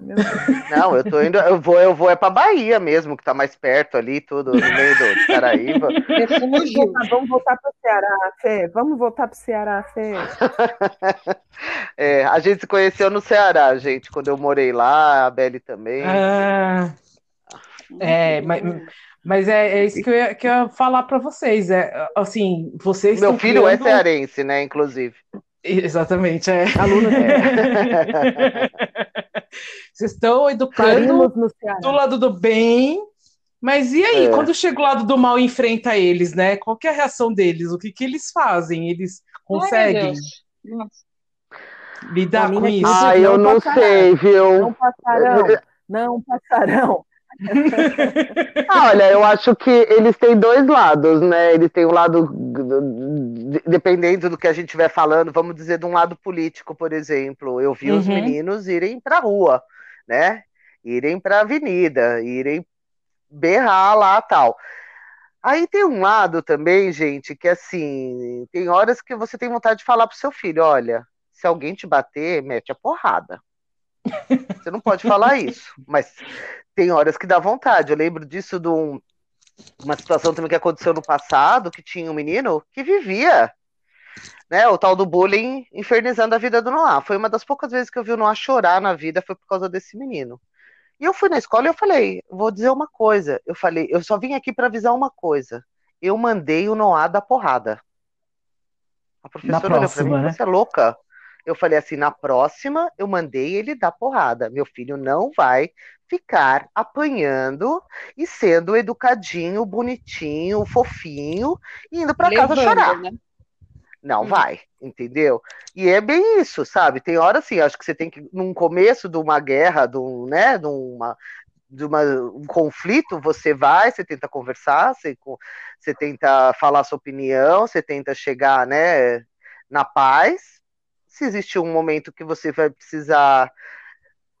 [SPEAKER 2] Não, eu tô indo, eu vou, eu vou é para Bahia mesmo, que tá mais perto ali, tudo no meio do Caraíba.
[SPEAKER 3] Vamos voltar para o Ceará, Fê. Vamos voltar para o Ceará, Fê.
[SPEAKER 2] é, a gente se conheceu no Ceará, gente, quando eu morei lá, a Beli também.
[SPEAKER 1] Ah, é, mas mas é, é isso que eu, ia, que eu ia falar para vocês. É, assim, vocês.
[SPEAKER 2] Meu filho criando... é cearense, né? Inclusive.
[SPEAKER 1] Exatamente, é. Aluno. É. vocês estão educando do lado do bem, mas e aí, é. quando chega o lado do mal e enfrenta eles, né? Qual é a reação deles? O que, que eles fazem? Eles conseguem lidar com isso?
[SPEAKER 2] Ah, eu não, não sei, viu?
[SPEAKER 3] Não passarão, não passarão.
[SPEAKER 2] Ah, olha, eu acho que eles têm dois lados, né? Ele tem um lado, dependendo do que a gente estiver falando, vamos dizer, de um lado político, por exemplo. Eu vi uhum. os meninos irem para a rua, né? Irem para a avenida, irem berrar lá tal. Aí tem um lado também, gente, que assim, tem horas que você tem vontade de falar pro seu filho, olha, se alguém te bater, mete a porrada. Você não pode falar isso, mas tem horas que dá vontade. Eu lembro disso de um, uma situação também que aconteceu no passado, que tinha um menino que vivia, né, o tal do bullying infernizando a vida do Noah. Foi uma das poucas vezes que eu vi o Noah chorar na vida, foi por causa desse menino. E eu fui na escola e eu falei, vou dizer uma coisa. Eu falei, eu só vim aqui para avisar uma coisa. Eu mandei o Noah da porrada. A professora olhou pra mim, né? você é louca? Eu falei assim, na próxima eu mandei ele dar porrada. Meu filho não vai ficar apanhando e sendo educadinho, bonitinho, fofinho, indo para casa chorar. Né? Não hum. vai, entendeu? E é bem isso, sabe? Tem hora assim, acho que você tem que, num começo de uma guerra, de um, né, de uma, de uma, um conflito, você vai, você tenta conversar, você, você tenta falar sua opinião, você tenta chegar né, na paz. Se existe um momento que você vai precisar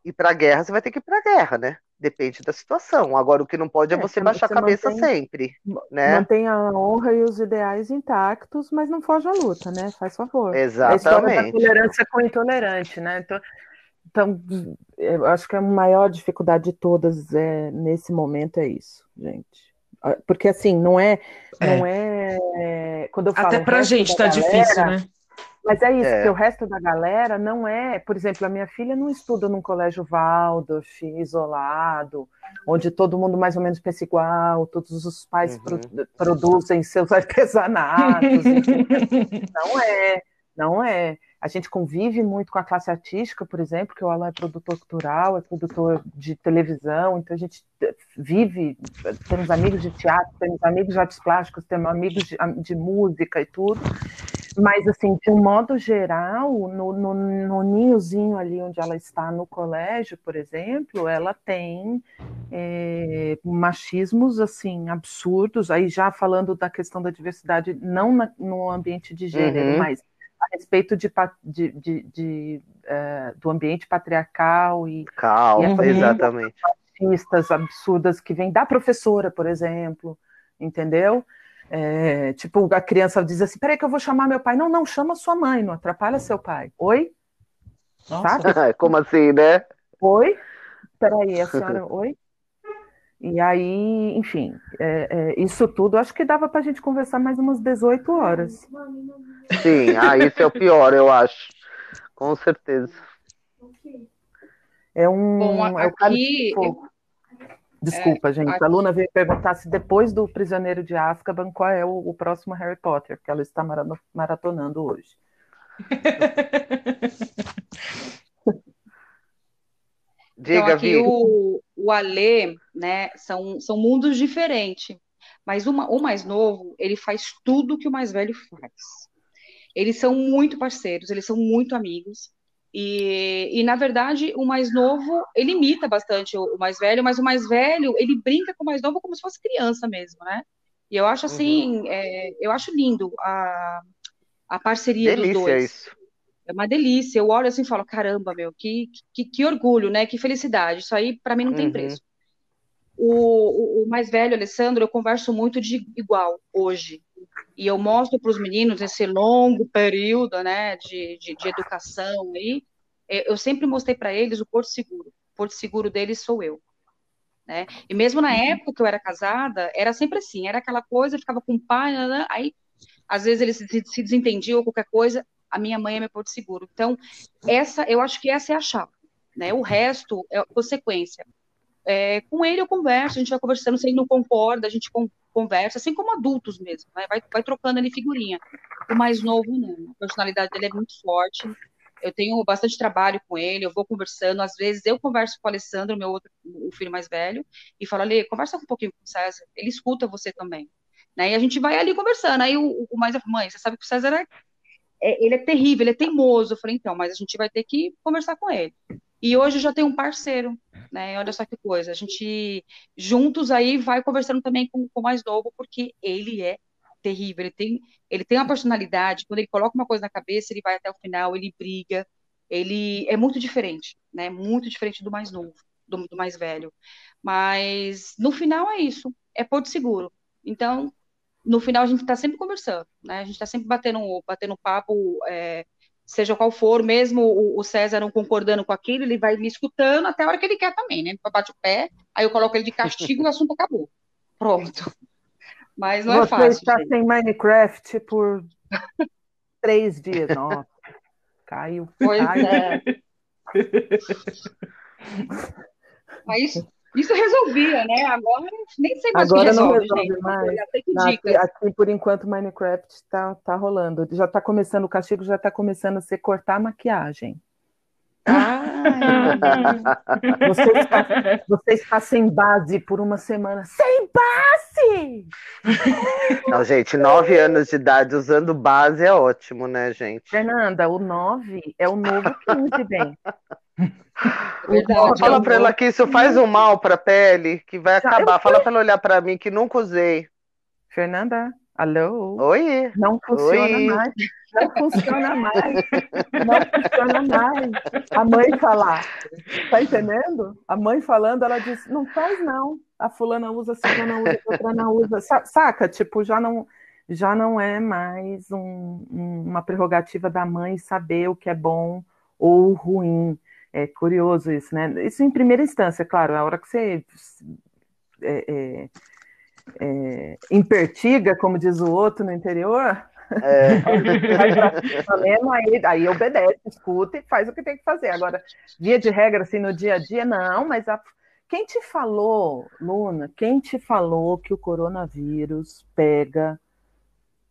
[SPEAKER 2] ir para a guerra, você vai ter que ir para a guerra, né? Depende da situação. Agora, o que não pode é, é você baixar você a cabeça mantém, sempre. Né?
[SPEAKER 3] Mantém a honra e os ideais intactos, mas não foge à luta, né? Faz favor.
[SPEAKER 2] Exatamente.
[SPEAKER 3] A tolerância com o intolerante, né? Então, então, eu acho que a maior dificuldade de todas é, nesse momento é isso, gente. Ah, porque assim, não é. Não é, é quando eu falo.
[SPEAKER 1] Até pra gente tá galera, difícil, né?
[SPEAKER 3] Mas é isso, é. que o resto da galera não é. Por exemplo, a minha filha não estuda num colégio Waldorf, isolado, onde todo mundo mais ou menos pensa igual, todos os pais uhum. pro, produzem seus artesanatos. não é, não é. A gente convive muito com a classe artística, por exemplo, que o Alan é produtor cultural, é produtor de televisão, então a gente vive, temos amigos de teatro, temos amigos de artes plásticas, temos amigos de, de música e tudo. Mas, assim, de um modo geral, no, no, no, ninhozinho ali onde ela está no colégio, por exemplo, ela tem é, machismos, assim, absurdos, aí já falando da questão da diversidade, não na, no ambiente de gênero, uhum. mas a respeito de, de, de, de uh, do ambiente patriarcal e,
[SPEAKER 2] Cal, e exatamente
[SPEAKER 3] machistas absurdas que vêm da professora, por exemplo, entendeu? É, tipo, a criança diz assim: peraí, que eu vou chamar meu pai. Não, não, chama sua mãe, não atrapalha seu pai. Oi?
[SPEAKER 2] Sabe? Como assim, né?
[SPEAKER 3] Oi? Peraí, a senhora, oi? E aí, enfim, é, é, isso tudo acho que dava para a gente conversar mais umas 18 horas.
[SPEAKER 2] Sim, ah, isso é o pior, eu acho. Com certeza.
[SPEAKER 3] É um. Bom, é aqui, o Desculpa, é, gente. Aqui... A Luna veio perguntar se depois do Prisioneiro de Azkaban, qual é o, o próximo Harry Potter, que ela está maratonando hoje.
[SPEAKER 4] Diga, então, aqui o, o Alê, né, são, são mundos diferentes. Mas uma, o mais novo, ele faz tudo que o mais velho faz. Eles são muito parceiros, eles são muito amigos. E, e, na verdade, o mais novo, ele imita bastante o, mais velho, mas o mais velho, ele brinca com o mais novo como se fosse criança mesmo, né? E eu acho assim, uhum. é, eu acho lindo a, a parceria
[SPEAKER 2] Delícia
[SPEAKER 4] dos dois.
[SPEAKER 2] Isso.
[SPEAKER 4] É uma delícia. Eu olho assim e falo, caramba, meu, que, que, que orgulho, né? Que felicidade. Isso aí, para mim, não tem uhum. preço. O, o, o, mais velho, Alessandro, eu converso muito de igual hoje. E eu mostro para os meninos esse longo período né, de, de, de educação aí. Eu sempre mostrei para eles o Porto Seguro. O Porto Seguro deles sou eu. Né? E mesmo na uhum. época que eu era casada, era sempre assim, era aquela coisa, ficava com o pai, aí às vezes eles se, se desentendiam ou qualquer coisa, a minha mãe é meu porto seguro. Então, essa, eu acho que essa é a chave, né? O resto é consequência. É, com ele eu converso, a gente vai conversando, se ele não concorda, a gente conversa, assim como adultos mesmo, né? vai, vai trocando ali figurinha. O mais novo, não. A personalidade dele é muito forte. Eu tenho bastante trabalho com ele, eu vou conversando. Às vezes eu converso com o Alessandro, meu outro, o filho mais velho, e falo, ali, conversa um pouquinho com o César. Ele escuta você também. Né? E a gente vai ali conversando. Aí o, o mais mãe, você sabe que o César é é, ele é terrível, ele é teimoso. Eu falei, então, mas a gente vai ter que conversar com ele. E hoje já tenho um parceiro, né? Olha só que coisa. A gente juntos aí vai conversando também com o mais novo, porque ele é terrível. Ele tem, ele tem uma personalidade. Quando ele coloca uma coisa na cabeça, ele vai até o final, ele briga. Ele é muito diferente, né? Muito diferente do mais novo, do, do mais velho. Mas no final é isso. É Porto Seguro. Então, no final a gente está sempre conversando, né? A gente está sempre batendo, batendo papo, é, seja qual for, mesmo o, o, César não concordando com aquilo, ele vai me escutando até a hora que ele quer também, né? Ele bate o pé, aí eu coloco ele de castigo e o assunto acabou. Pronto. Mas não
[SPEAKER 3] Você
[SPEAKER 4] é fácil.
[SPEAKER 3] Você está sem Minecraft por três dias, nossa. Caiu.
[SPEAKER 4] Pois
[SPEAKER 3] caiu.
[SPEAKER 4] é. Mas isso resolvia, né? Agora nem sei mais
[SPEAKER 3] Agora
[SPEAKER 4] resolve,
[SPEAKER 3] não resolve gente. mais. Aqui, aqui, por enquanto, Minecraft está tá rolando. Já está começando, o castigo já está começando a ser cortar a maquiagem.
[SPEAKER 4] Ah,
[SPEAKER 3] você, está, você está sem base por uma semana. Sem base!
[SPEAKER 2] Não, gente, nove anos de idade usando base é ótimo, né, gente?
[SPEAKER 3] Fernanda, o nove é o novo 15, bem.
[SPEAKER 2] Verdade, Fala para ela que isso faz um mal para a pele, que vai acabar. Fala para ela olhar para mim que nunca usei.
[SPEAKER 3] Fernanda, alô?
[SPEAKER 2] Oi.
[SPEAKER 3] Não funciona Oi. mais. Não funciona mais. Não funciona mais. A mãe falar. Tá entendendo? A mãe falando, ela diz: não faz não. A fulana usa, a fulana usa, a não usa. Saca? Tipo, já não já não é mais um, uma prerrogativa da mãe saber o que é bom ou ruim. É curioso isso, né? Isso em primeira instância, claro, a hora que você é, é, é, impertiga, como diz o outro no interior, é. aí, aí obedece, escuta e faz o que tem que fazer. Agora, via de regra, assim, no dia a dia, não, mas a, quem te falou, Luna, quem te falou que o coronavírus pega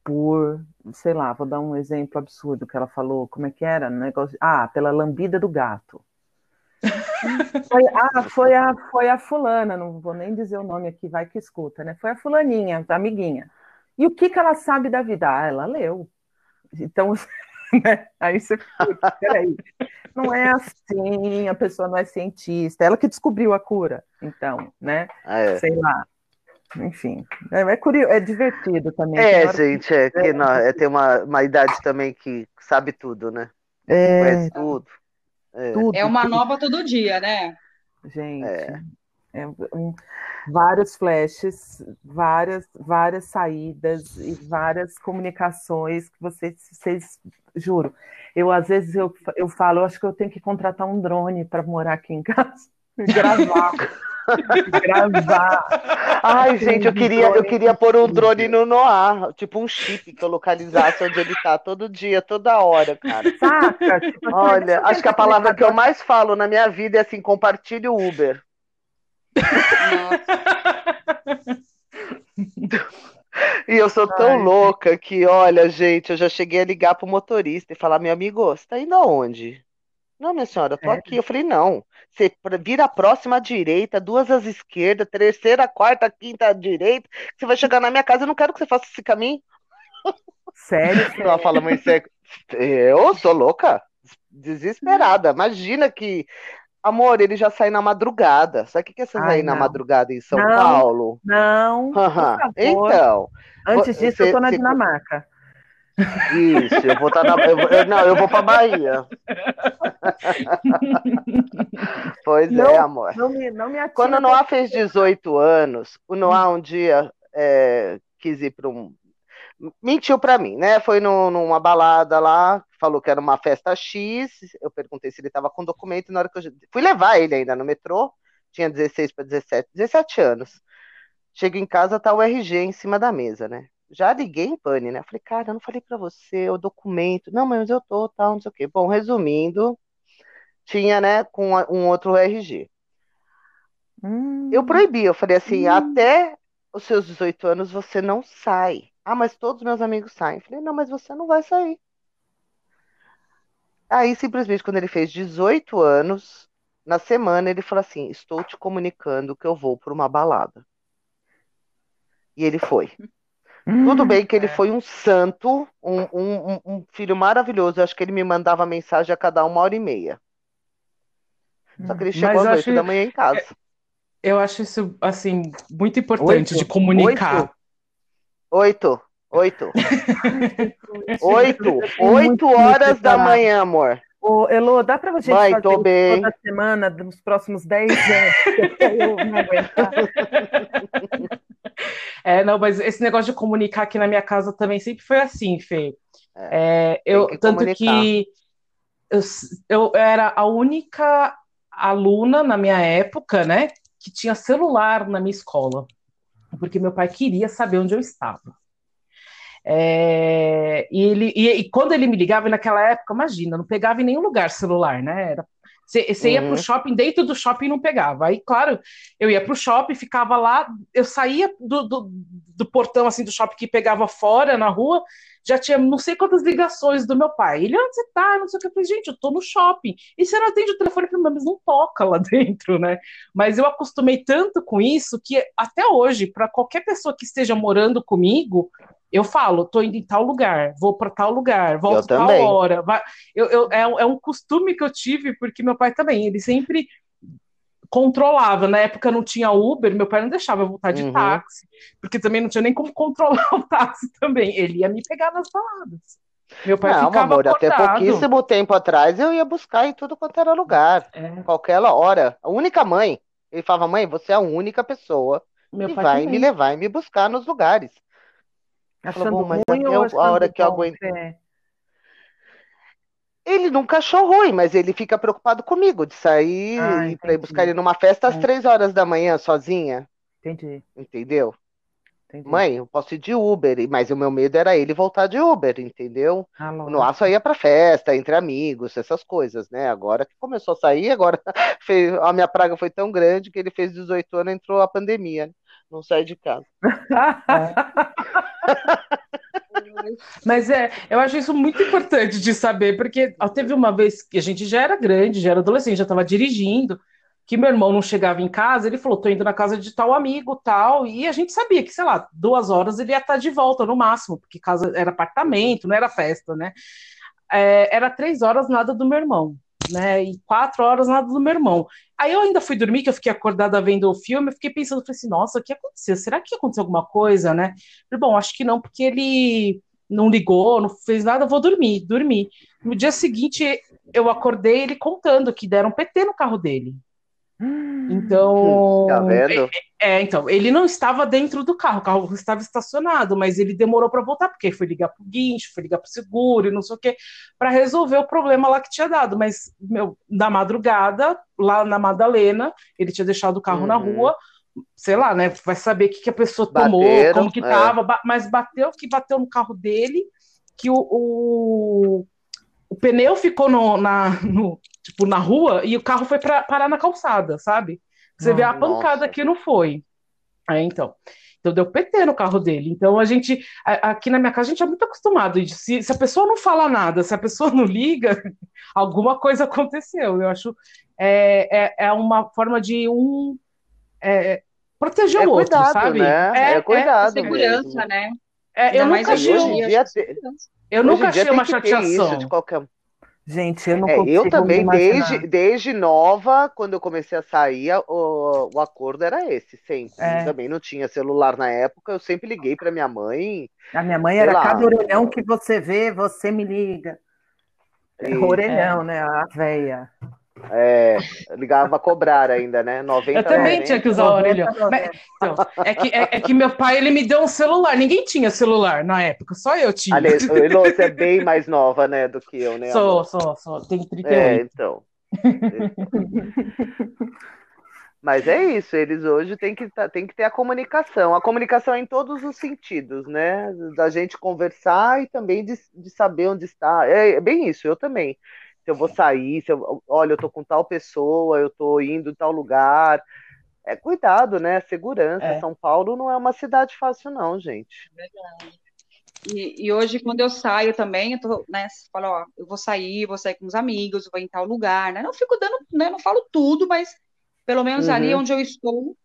[SPEAKER 3] por, sei lá, vou dar um exemplo absurdo que ela falou, como é que era? Negócio, ah, pela lambida do gato. foi, ah, foi a, foi a fulana, não vou nem dizer o nome aqui, vai que escuta, né? Foi a fulaninha, a amiguinha. E o que, que ela sabe da vida? Ah, ela leu. Então, né? aí você fica, peraí, não é assim, a pessoa não é cientista, ela que descobriu a cura, então, né? Ah, é. Sei lá enfim, é, é, curioso, é divertido também.
[SPEAKER 2] É, gente, é que não, é, tem uma, uma idade também que sabe tudo, né?
[SPEAKER 4] É, Conhece tudo. É, tudo, é uma tudo. nova todo dia, né?
[SPEAKER 3] Gente, é. é um, vários flashes, várias, várias saídas e várias comunicações que vocês, vocês juro. Eu às vezes eu, eu falo, eu acho que eu tenho que contratar um drone para morar aqui em casa e gravar.
[SPEAKER 2] gravar. Ai, gente, eu queria, eu queria pôr um drone no Noah, tipo um chip que eu localizasse onde ele tá todo dia, toda hora, cara. Saca? Tipo, Olha, acho que a palavra que eu mais falo na minha vida é assim: compartilhe o Uber. E eu sou tão Ai, louca que, olha, gente, eu já cheguei a ligar pro motorista e falar, meu amigo, você tá indo aonde? Não, minha senhora, eu tô é. aqui. Eu falei, não. Você vira a próxima à direita, duas às esquerdas, terceira, quarta, quinta à direita. Você vai chegar na minha casa, eu não quero que você faça esse caminho.
[SPEAKER 3] Sério?
[SPEAKER 2] Ela fala, mãe, você... eu sou louca, desesperada. Imagina que. Amor, ele já sai na madrugada. Sabe o que, é você sair na madrugada em São
[SPEAKER 3] não,
[SPEAKER 2] Paulo?
[SPEAKER 3] Não.
[SPEAKER 2] Uhum. Então.
[SPEAKER 3] Antes disso, você, eu tô na Dinamarca.
[SPEAKER 2] Isso, eu vou estar tá na. Eu, eu, não, eu vou para Bahia. pois não, é, amor.
[SPEAKER 3] Não me, não me
[SPEAKER 2] Quando o Noah fez 18 anos, o Noah um dia é, quis ir para um. Mentiu para mim, né? Foi no, numa balada lá, falou que era uma festa X. Eu perguntei se ele estava com documento. Na hora que eu fui levar ele ainda no metrô, tinha 16 para 17, 17 anos. Chego em casa, tá o RG em cima da mesa, né? Já liguei em pane, né? Falei, cara, eu não falei para você o documento. Não, mas eu tô, tal, não sei o quê. Bom, resumindo, tinha, né, com um outro RG. Hum. Eu proibi, eu falei assim, hum. até os seus 18 anos você não sai. Ah, mas todos meus amigos saem. Eu falei, não, mas você não vai sair. Aí, simplesmente, quando ele fez 18 anos, na semana, ele falou assim: Estou te comunicando que eu vou para uma balada. E ele foi. Tudo bem que ele hum. foi um santo, um, um, um, filho maravilhoso. Eu acho que ele me mandava mensagem a cada uma hora e meia. Só que ele chegou às oito da manhã em casa.
[SPEAKER 1] Eu acho isso, assim, muito importante oito? de comunicar.
[SPEAKER 2] Oito. Oito. Oito. Oito horas da manhã, amor.
[SPEAKER 3] Ô, Elô, dá pra gente
[SPEAKER 2] Mãe,
[SPEAKER 3] fazer
[SPEAKER 2] tô bem.
[SPEAKER 3] toda semana, nos próximos dez anos? eu não aguentar.
[SPEAKER 1] É, não, mas esse negócio de comunicar aqui na minha casa também sempre foi assim, Fê. É, é eu, que tanto que eu, eu era a única aluna na minha época, né, que tinha celular na minha escola, porque meu pai queria saber onde eu estava. É, e, ele, e, e, quando ele me ligava naquela época, imagina, não pegava em nenhum lugar celular, né? Era você ia uhum. pro shopping, dentro do shopping não pegava. Aí, claro, eu ia pro shopping, ficava lá, eu saía do, do, do, portão assim do shopping que pegava fora na rua, já tinha não sei quantas ligações do meu pai. Ele, onde você tá? Não sei o que. Eu falei, gente, eu tô no shopping. E você não atende o telefone, falei, mas não toca lá dentro, né? Mas eu acostumei tanto com isso que até hoje, para qualquer pessoa que esteja morando comigo, eu falo, tô indo em tal lugar, vou para tal lugar, volto
[SPEAKER 2] Eu
[SPEAKER 1] tal
[SPEAKER 2] também.
[SPEAKER 1] hora. Eu, eu- é, um- é um costume que eu tive, porque meu pai também, ele sempre controlava. Na época não tinha Uber, meu pai não deixava eu voltar de
[SPEAKER 2] Uhum.
[SPEAKER 1] táxi, porque também não tinha nem como controlar o táxi também. Ele ia me pegar nas baladas. Meu pai
[SPEAKER 2] Não,
[SPEAKER 1] ficava
[SPEAKER 2] amor, até
[SPEAKER 1] acordado.
[SPEAKER 2] pouquíssimo tempo atrás eu ia buscar em tudo quanto era lugar,
[SPEAKER 1] É,
[SPEAKER 2] qualquer hora. A única mãe. Ele falava, mãe, você é a única pessoa
[SPEAKER 1] meu
[SPEAKER 2] que
[SPEAKER 1] pai
[SPEAKER 2] vai me
[SPEAKER 1] também.
[SPEAKER 2] levar e me buscar nos lugares.
[SPEAKER 3] Achando
[SPEAKER 2] bom, mas
[SPEAKER 3] ruim
[SPEAKER 2] até a hora que eu aguento-
[SPEAKER 3] É.
[SPEAKER 2] Ele nunca achou ruim, mas ele fica preocupado comigo de sair
[SPEAKER 3] Ah,
[SPEAKER 2] e para ir buscar ele numa festa às
[SPEAKER 3] É.
[SPEAKER 2] três horas da manhã sozinha,
[SPEAKER 3] Entendi,
[SPEAKER 2] entendeu?
[SPEAKER 3] entendi.
[SPEAKER 2] Mãe, eu posso ir de Uber, mas o meu medo era ele voltar de Uber, entendeu?
[SPEAKER 3] Ah,
[SPEAKER 2] O
[SPEAKER 3] lógico.
[SPEAKER 2] Noah só ia pra festa, entre amigos, essas coisas, né? Agora que começou a sair, agora fez, a minha praga foi tão grande que ele fez 18 anos e entrou a pandemia, né? Não sai de casa.
[SPEAKER 1] Mas é, eu acho isso muito importante de saber, porque teve uma vez que a gente já era grande, já era adolescente, já estava dirigindo, que meu irmão não chegava em casa, ele falou, tô indo na casa de tal amigo, tal, e a gente sabia que, sei lá, duas horas ele ia estar de volta no máximo, porque casa era apartamento, não era festa, né? É, era três horas nada do meu irmão, né? E quatro horas nada do meu irmão. Aí eu ainda fui dormir, que eu fiquei acordada vendo o filme, eu fiquei pensando, falei assim, nossa, o que aconteceu? Será que aconteceu alguma coisa, né? Falei, Bom, acho que não, porque ele não ligou, não fez nada, vou dormir, dormi. No dia seguinte, eu acordei ele contando que deram PT no carro dele. Então,
[SPEAKER 2] Tá vendo?
[SPEAKER 1] é, então, ele não estava dentro do carro, o carro estava estacionado, mas ele demorou para voltar, porque foi ligar pro guincho, foi ligar pro seguro e não sei o quê, para resolver o problema lá que tinha dado. Mas, meu, na madrugada, lá na Madalena, ele tinha deixado o carro na
[SPEAKER 2] Uhum.
[SPEAKER 1] rua, sei lá, né? Vai saber o que, que a pessoa tomou,
[SPEAKER 2] Bateram,
[SPEAKER 1] como que
[SPEAKER 2] é.
[SPEAKER 1] tava, ba- mas bateu que bateu no carro dele, que o, o, o pneu ficou no, na, no, tipo, na rua e o carro foi pra, parar na calçada, sabe? Você vê a
[SPEAKER 2] Nossa.
[SPEAKER 1] pancada que não foi. Aí, então. Então deu PT no carro dele. Então a gente, a- aqui na minha casa, a gente é muito acostumado. de Se, se a pessoa não fala nada, se a pessoa não liga, alguma coisa aconteceu. Eu acho é, é, é uma forma de um é, proteger
[SPEAKER 2] É
[SPEAKER 1] o outro,
[SPEAKER 2] cuidado,
[SPEAKER 1] sabe?
[SPEAKER 2] né? É cuidado
[SPEAKER 4] Segurança,
[SPEAKER 2] mesmo.
[SPEAKER 4] né?
[SPEAKER 1] é, eu nunca achei,
[SPEAKER 4] segurança.
[SPEAKER 1] eu nunca achei uma chateação.
[SPEAKER 2] de qualquer
[SPEAKER 3] Gente, eu não
[SPEAKER 2] É, eu
[SPEAKER 3] consigo
[SPEAKER 2] também,
[SPEAKER 3] me imaginar.
[SPEAKER 2] desde, desde nova, quando eu comecei a sair, o, o acordo era esse, sempre.
[SPEAKER 1] É.
[SPEAKER 2] Também não tinha celular na época, eu sempre liguei para minha mãe.
[SPEAKER 3] A minha mãe era
[SPEAKER 2] lá.
[SPEAKER 3] cada orelhão que você vê, você me liga.
[SPEAKER 2] E,
[SPEAKER 3] Orelhão, né? A véia.
[SPEAKER 2] É, ligava a cobrar ainda, né? 90
[SPEAKER 1] Eu também
[SPEAKER 2] 90.
[SPEAKER 1] tinha que usar o orelhão. Mas, então, é, que, é, é que meu pai ele me deu um celular. Ninguém tinha celular na época, só eu tinha.
[SPEAKER 2] Aliás, Elô, você é bem mais nova, né, do que eu, né?
[SPEAKER 1] Sou,
[SPEAKER 2] amor?
[SPEAKER 1] sou, sou. Tenho 38.
[SPEAKER 2] É, então. Mas é isso, eles hoje têm que, tá- têm que ter a comunicação. A comunicação é em todos os sentidos, né? Da gente conversar e também de, de saber onde está. É, é bem isso, eu também. Se eu vou sair, se eu, olha, eu tô com tal pessoa, eu tô indo em tal lugar. É cuidado, né? Segurança.
[SPEAKER 1] É.
[SPEAKER 2] São Paulo não é uma cidade fácil, não, gente.
[SPEAKER 4] E, e hoje, quando eu saio também, eu tô, né, fala, ó, eu vou sair, vou sair com os amigos, vou em tal lugar, né? Não fico dando, né, não falo tudo, mas pelo menos ali
[SPEAKER 2] Uhum.
[SPEAKER 4] onde eu estou,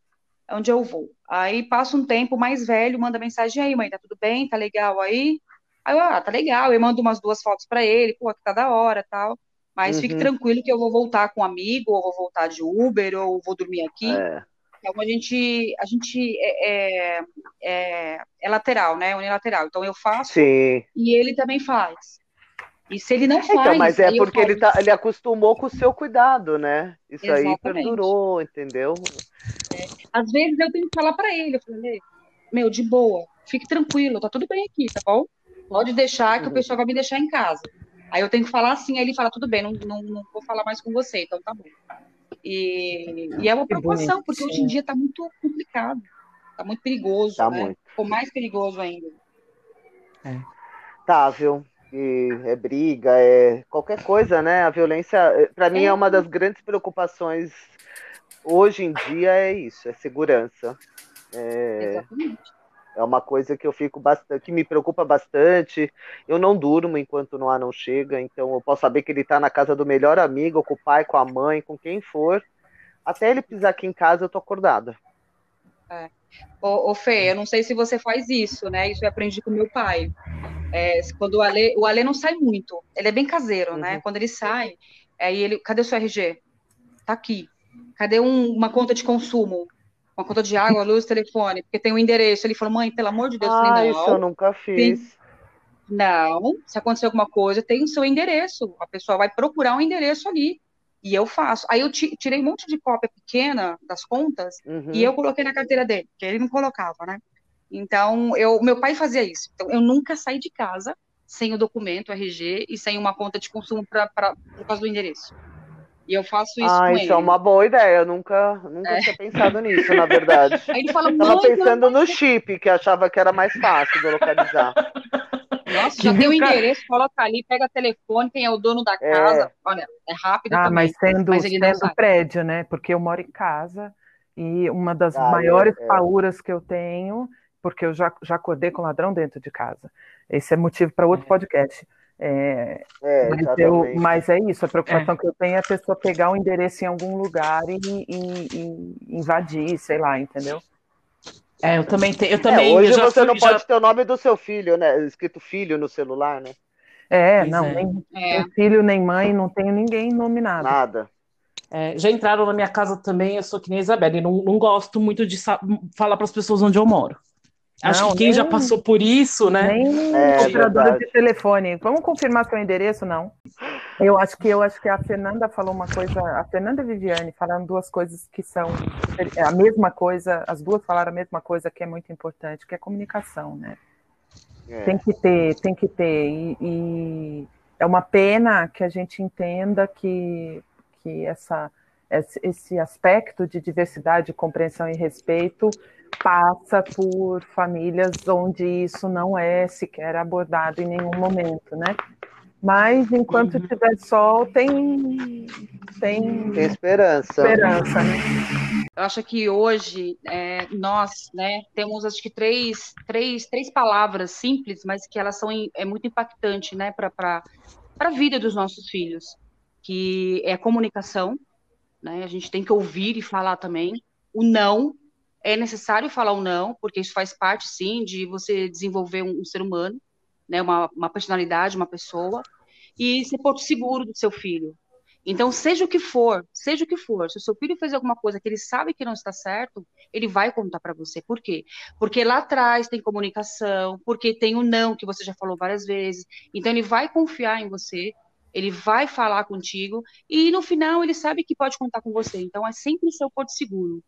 [SPEAKER 4] é onde eu vou. Aí passa um tempo mais velho, manda mensagem aí, mãe, tá tudo bem? Tá legal aí? Aí eu, ah, tá legal. Eu mando umas duas fotos pra ele, pô, que tá da hora, tal. Mas fique
[SPEAKER 2] Uhum.
[SPEAKER 4] tranquilo que eu vou voltar com um amigo, ou vou voltar de Uber, ou vou dormir aqui.
[SPEAKER 2] É.
[SPEAKER 4] Então a gente, a gente é, é, é, é lateral, né? Unilateral. Então eu faço
[SPEAKER 2] Sim.
[SPEAKER 4] e ele também faz. E se ele não faz,
[SPEAKER 2] Então, mas é
[SPEAKER 4] aí
[SPEAKER 2] porque ele, tá, ele acostumou com o seu cuidado, né? Isso aí
[SPEAKER 4] Exatamente.
[SPEAKER 2] perdurou, entendeu?
[SPEAKER 4] às vezes eu tenho que falar pra ele, eu falei, meu, de boa, fique tranquilo, tá tudo bem aqui, tá bom? Pode deixar que o
[SPEAKER 2] Uhum.
[SPEAKER 4] pessoal vai me deixar em casa. Aí eu tenho que falar assim, aí ele fala, tudo bem, não, não, não vou falar mais com você, então tá bom. E, e é uma preocupação, porque hoje em dia tá muito complicado, tá muito perigoso,
[SPEAKER 2] Tá
[SPEAKER 4] né?
[SPEAKER 2] muito.
[SPEAKER 4] Ficou mais perigoso ainda.
[SPEAKER 2] Tá, viu? E é briga, é qualquer coisa, né? A violência, para mim, é uma das grandes preocupações hoje em dia, é isso, é segurança. É,
[SPEAKER 4] Exatamente.
[SPEAKER 2] É uma coisa que eu fico bastante, que me preocupa bastante. Eu não durmo enquanto o Noah não chega, então eu posso saber que ele tá na casa do melhor amigo, com o pai, com a mãe, com quem for. Até ele pisar aqui em casa, eu tô acordada.
[SPEAKER 4] É. Ô, ô, Fê, eu não sei se você faz isso, né? Isso eu aprendi com meu pai. É, quando o Ale, o Ale não sai muito, ele é bem caseiro, né? uhum. né? Quando ele sai, aí ele, cadê o seu RG? Tá aqui. Cadê um, uma conta de consumo? Uma conta de água, luz, telefone, porque tem um endereço. Ele falou, mãe, pelo amor de Deus,
[SPEAKER 2] ah,
[SPEAKER 4] falei,
[SPEAKER 2] não. isso eu nunca fiz.
[SPEAKER 4] Não, se acontecer alguma coisa, tem o seu endereço. A pessoa vai procurar um endereço ali. E eu faço. Aí eu tirei um monte de cópia pequena das contas uhum. e eu coloquei na carteira dele, que ele não colocava, né? Então, eu, meu pai fazia isso. Então, eu nunca saí de casa sem o documento, RG, e sem uma conta de consumo pra, pra, por causa do endereço. E eu faço isso
[SPEAKER 2] ah,
[SPEAKER 4] com
[SPEAKER 2] isso
[SPEAKER 4] ele.
[SPEAKER 2] é uma boa ideia. Eu nunca, nunca é. tinha pensado nisso, na verdade.
[SPEAKER 4] Aí ele fala,
[SPEAKER 2] Tava pensando no chip, que achava que era mais fácil de localizar.
[SPEAKER 4] Nossa, já tem o endereço, coloca ali, pega telefone, quem é o dono da é. casa. É. Olha, é rápido
[SPEAKER 3] ah,
[SPEAKER 4] também.
[SPEAKER 3] Mas sendo, mas sendo prédio, né? Porque eu moro em casa e uma das ah, maiores é, é. pauras que eu tenho, porque eu já, já acordei com ladrão dentro de casa. Esse é motivo para outro é. podcast. É, é, mas, eu, mas, é isso, a preocupação é. que eu tenho é a pessoa pegar o endereço em algum lugar e, e, e invadir, sei lá, entendeu?
[SPEAKER 1] É, eu também tenho. Eu é, também,
[SPEAKER 2] hoje
[SPEAKER 1] eu
[SPEAKER 2] você fui, não já... pode ter o nome do seu filho, né? Escrito filho no celular, né?
[SPEAKER 3] É, não, é. nem, nem filho, nem mãe, não tenho ninguém nominado.
[SPEAKER 2] Nada.
[SPEAKER 1] É, já entraram na minha casa também, eu sou que nem a Isabelle, não, não gosto muito de falar para as pessoas onde eu moro. Acho não, que quem nem, já passou por isso, né?
[SPEAKER 3] Nem é, operadora de telefone. Vamos confirmar seu endereço, não? Eu acho que eu acho que a Fernanda falou uma coisa, a Fernanda e a Viviane falaram duas coisas que são a mesma coisa, as duas falaram a mesma coisa que é muito importante, que é comunicação, né? É. Tem que ter, tem que ter. E, e, é uma pena que a gente entenda que, que essa, esse aspecto de diversidade, compreensão e respeito passa por famílias onde isso não é sequer abordado em nenhum momento, né? Mas enquanto uhum. tiver sol, tem, tem,
[SPEAKER 2] tem esperança.
[SPEAKER 3] esperança né?
[SPEAKER 4] Eu acho que hoje é, nós né, temos acho que três, três, três palavras simples, mas que elas são é muito impactantes né, para a vida dos nossos filhos, que é a comunicação, né? A gente tem que ouvir e falar também. O não, é necessário falar o não, porque isso faz parte, sim, de você desenvolver um, um ser humano, né, uma, uma, personalidade, uma pessoa, e ser porto seguro do seu filho. Então, seja o que for, seja o que for, se o seu filho fez alguma coisa que ele sabe que não está certo, ele vai contar para você. Por quê? Porque lá atrás tem comunicação, porque tem o não, que você já falou várias vezes. Então, ele vai confiar em você, ele vai falar contigo, e no final ele sabe que pode contar com você. Então, é sempre seu porto seguro.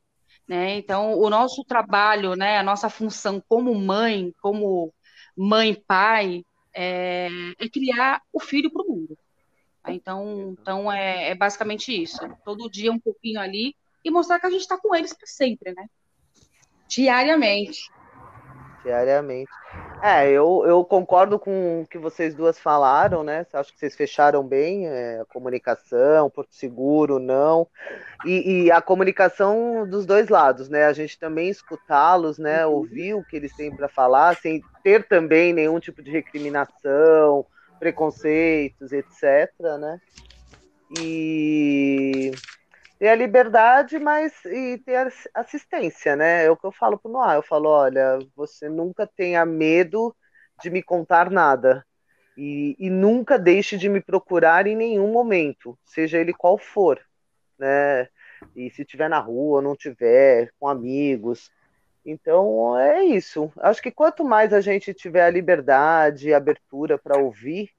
[SPEAKER 4] Né? Então, o nosso trabalho, né, a nossa função como mãe, como mãe, pai, é, é criar o filho para o mundo. Então, então é, é, basicamente isso. Todo dia um pouquinho ali e mostrar que a gente está com eles para sempre, né? Diariamente.
[SPEAKER 2] Diariamente. É, eu, eu concordo com o que vocês duas falaram, né? Acho que vocês fecharam bem é, a comunicação, Porto Seguro, não. E, e, a comunicação dos dois lados, né? A gente também escutá-los, né? Uhum. Ouvir o que eles têm para falar, sem ter também nenhum tipo de recriminação, preconceitos, etc., né? E ter a liberdade, mas e ter assistência, né? É o que eu falo pro Noah. Eu falo, olha, você nunca tenha medo de me contar nada. E, e nunca deixe de me procurar em nenhum momento, seja ele qual for, né? E se tiver na rua, não tiver, com amigos. Então é isso. Acho que quanto mais a gente tiver a liberdade e abertura para ouvir,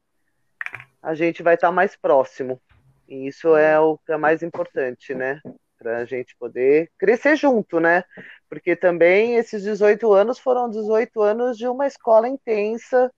[SPEAKER 2] a gente vai estar tá mais próximo. E isso é o que é mais importante, né? Para a gente poder crescer junto, né? Porque também esses 18 anos foram 18 anos de uma escola intensa,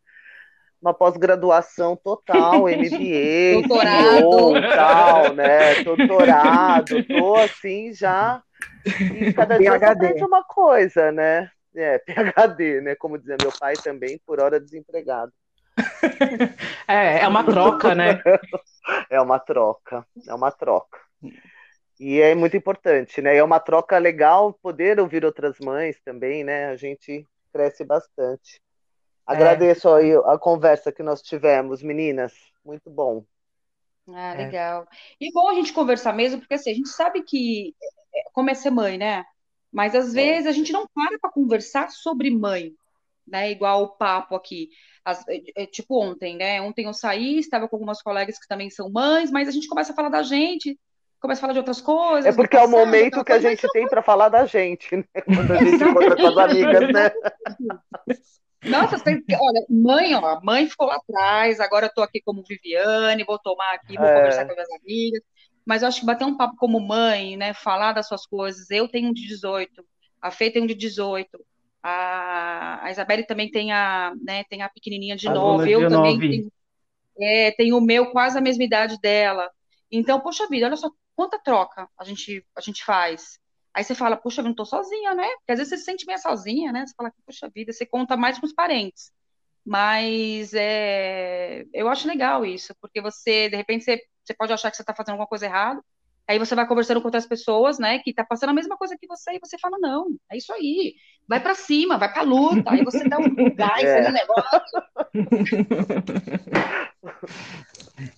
[SPEAKER 2] uma pós-graduação total, MBA, doutorado, tal, né? Doutorado, tô assim já. E cada dia você aprende uma coisa, né? É, PHD, né? Como dizia meu pai também, por hora desempregado.
[SPEAKER 1] é, é uma troca, né?
[SPEAKER 2] É uma troca, é uma troca. E é muito importante, né? É uma troca legal poder ouvir outras mães também, né? A gente cresce bastante. É. Agradeço aí a conversa que nós tivemos, meninas. Muito bom.
[SPEAKER 4] Ah, legal. É. E bom a gente conversar mesmo, porque assim, a gente sabe que é, como é ser mãe, né? Mas às vezes a gente não para para conversar sobre mãe, né? Igual o papo aqui. As, é, é, tipo ontem, né? Ontem eu saí, estava com algumas colegas que também são mães, mas a gente começa a falar da gente, começa a falar de outras coisas.
[SPEAKER 2] É porque passado, é o momento que a gente tem para falar da gente, né? Quando a gente encontra com as amigas, né?
[SPEAKER 4] Nossa, tem, olha, mãe, ó, mãe ficou lá atrás, agora eu tô aqui como Viviane, vou tomar aqui, vou é. conversar com as minhas amigas. Mas eu acho que bater um papo como mãe, né, falar das suas coisas. Eu tenho um de 18, a Fê tem um de 18, a, a Isabelle também tem a, né, tem a pequenininha de 9, eu também tenho, é, tenho o meu quase a mesma idade dela. Então, poxa vida, olha só quanta troca a gente, a gente faz. Aí você fala, puxa, eu não tô sozinha, né? Porque às vezes você se sente meio sozinha, né? Você fala, puxa vida, você conta mais com os parentes. Mas é, eu acho legal isso, porque você, de repente, você, você pode achar que você está fazendo alguma coisa errada, aí você vai conversando com outras pessoas, né, que tá passando a mesma coisa que você, e você fala, não, é isso aí, vai para cima, vai pra luta, aí você dá um gás é. no negócio.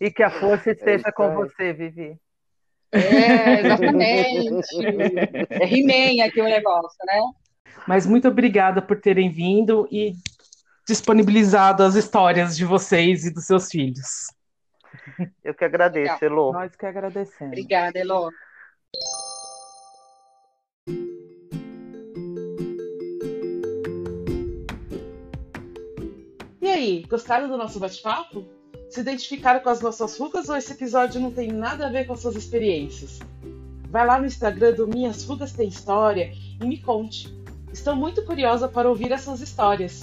[SPEAKER 3] e que a força esteja é com você, Vivi.
[SPEAKER 4] É, exatamente. É He-Man aqui o negócio, né?
[SPEAKER 1] Mas muito obrigada por terem vindo e disponibilizado as histórias de vocês e dos seus filhos.
[SPEAKER 2] Eu que agradeço, Elô.
[SPEAKER 3] Nós que agradecemos.
[SPEAKER 4] Obrigada, Elô.
[SPEAKER 1] E aí, gostaram do nosso bate-papo? Se identificaram com as nossas rugas ou esse episódio não tem nada a ver com as suas experiências? Vai lá no Instagram do Minhas Rugas Tem História e me conte. Estou muito curiosa para ouvir essas histórias.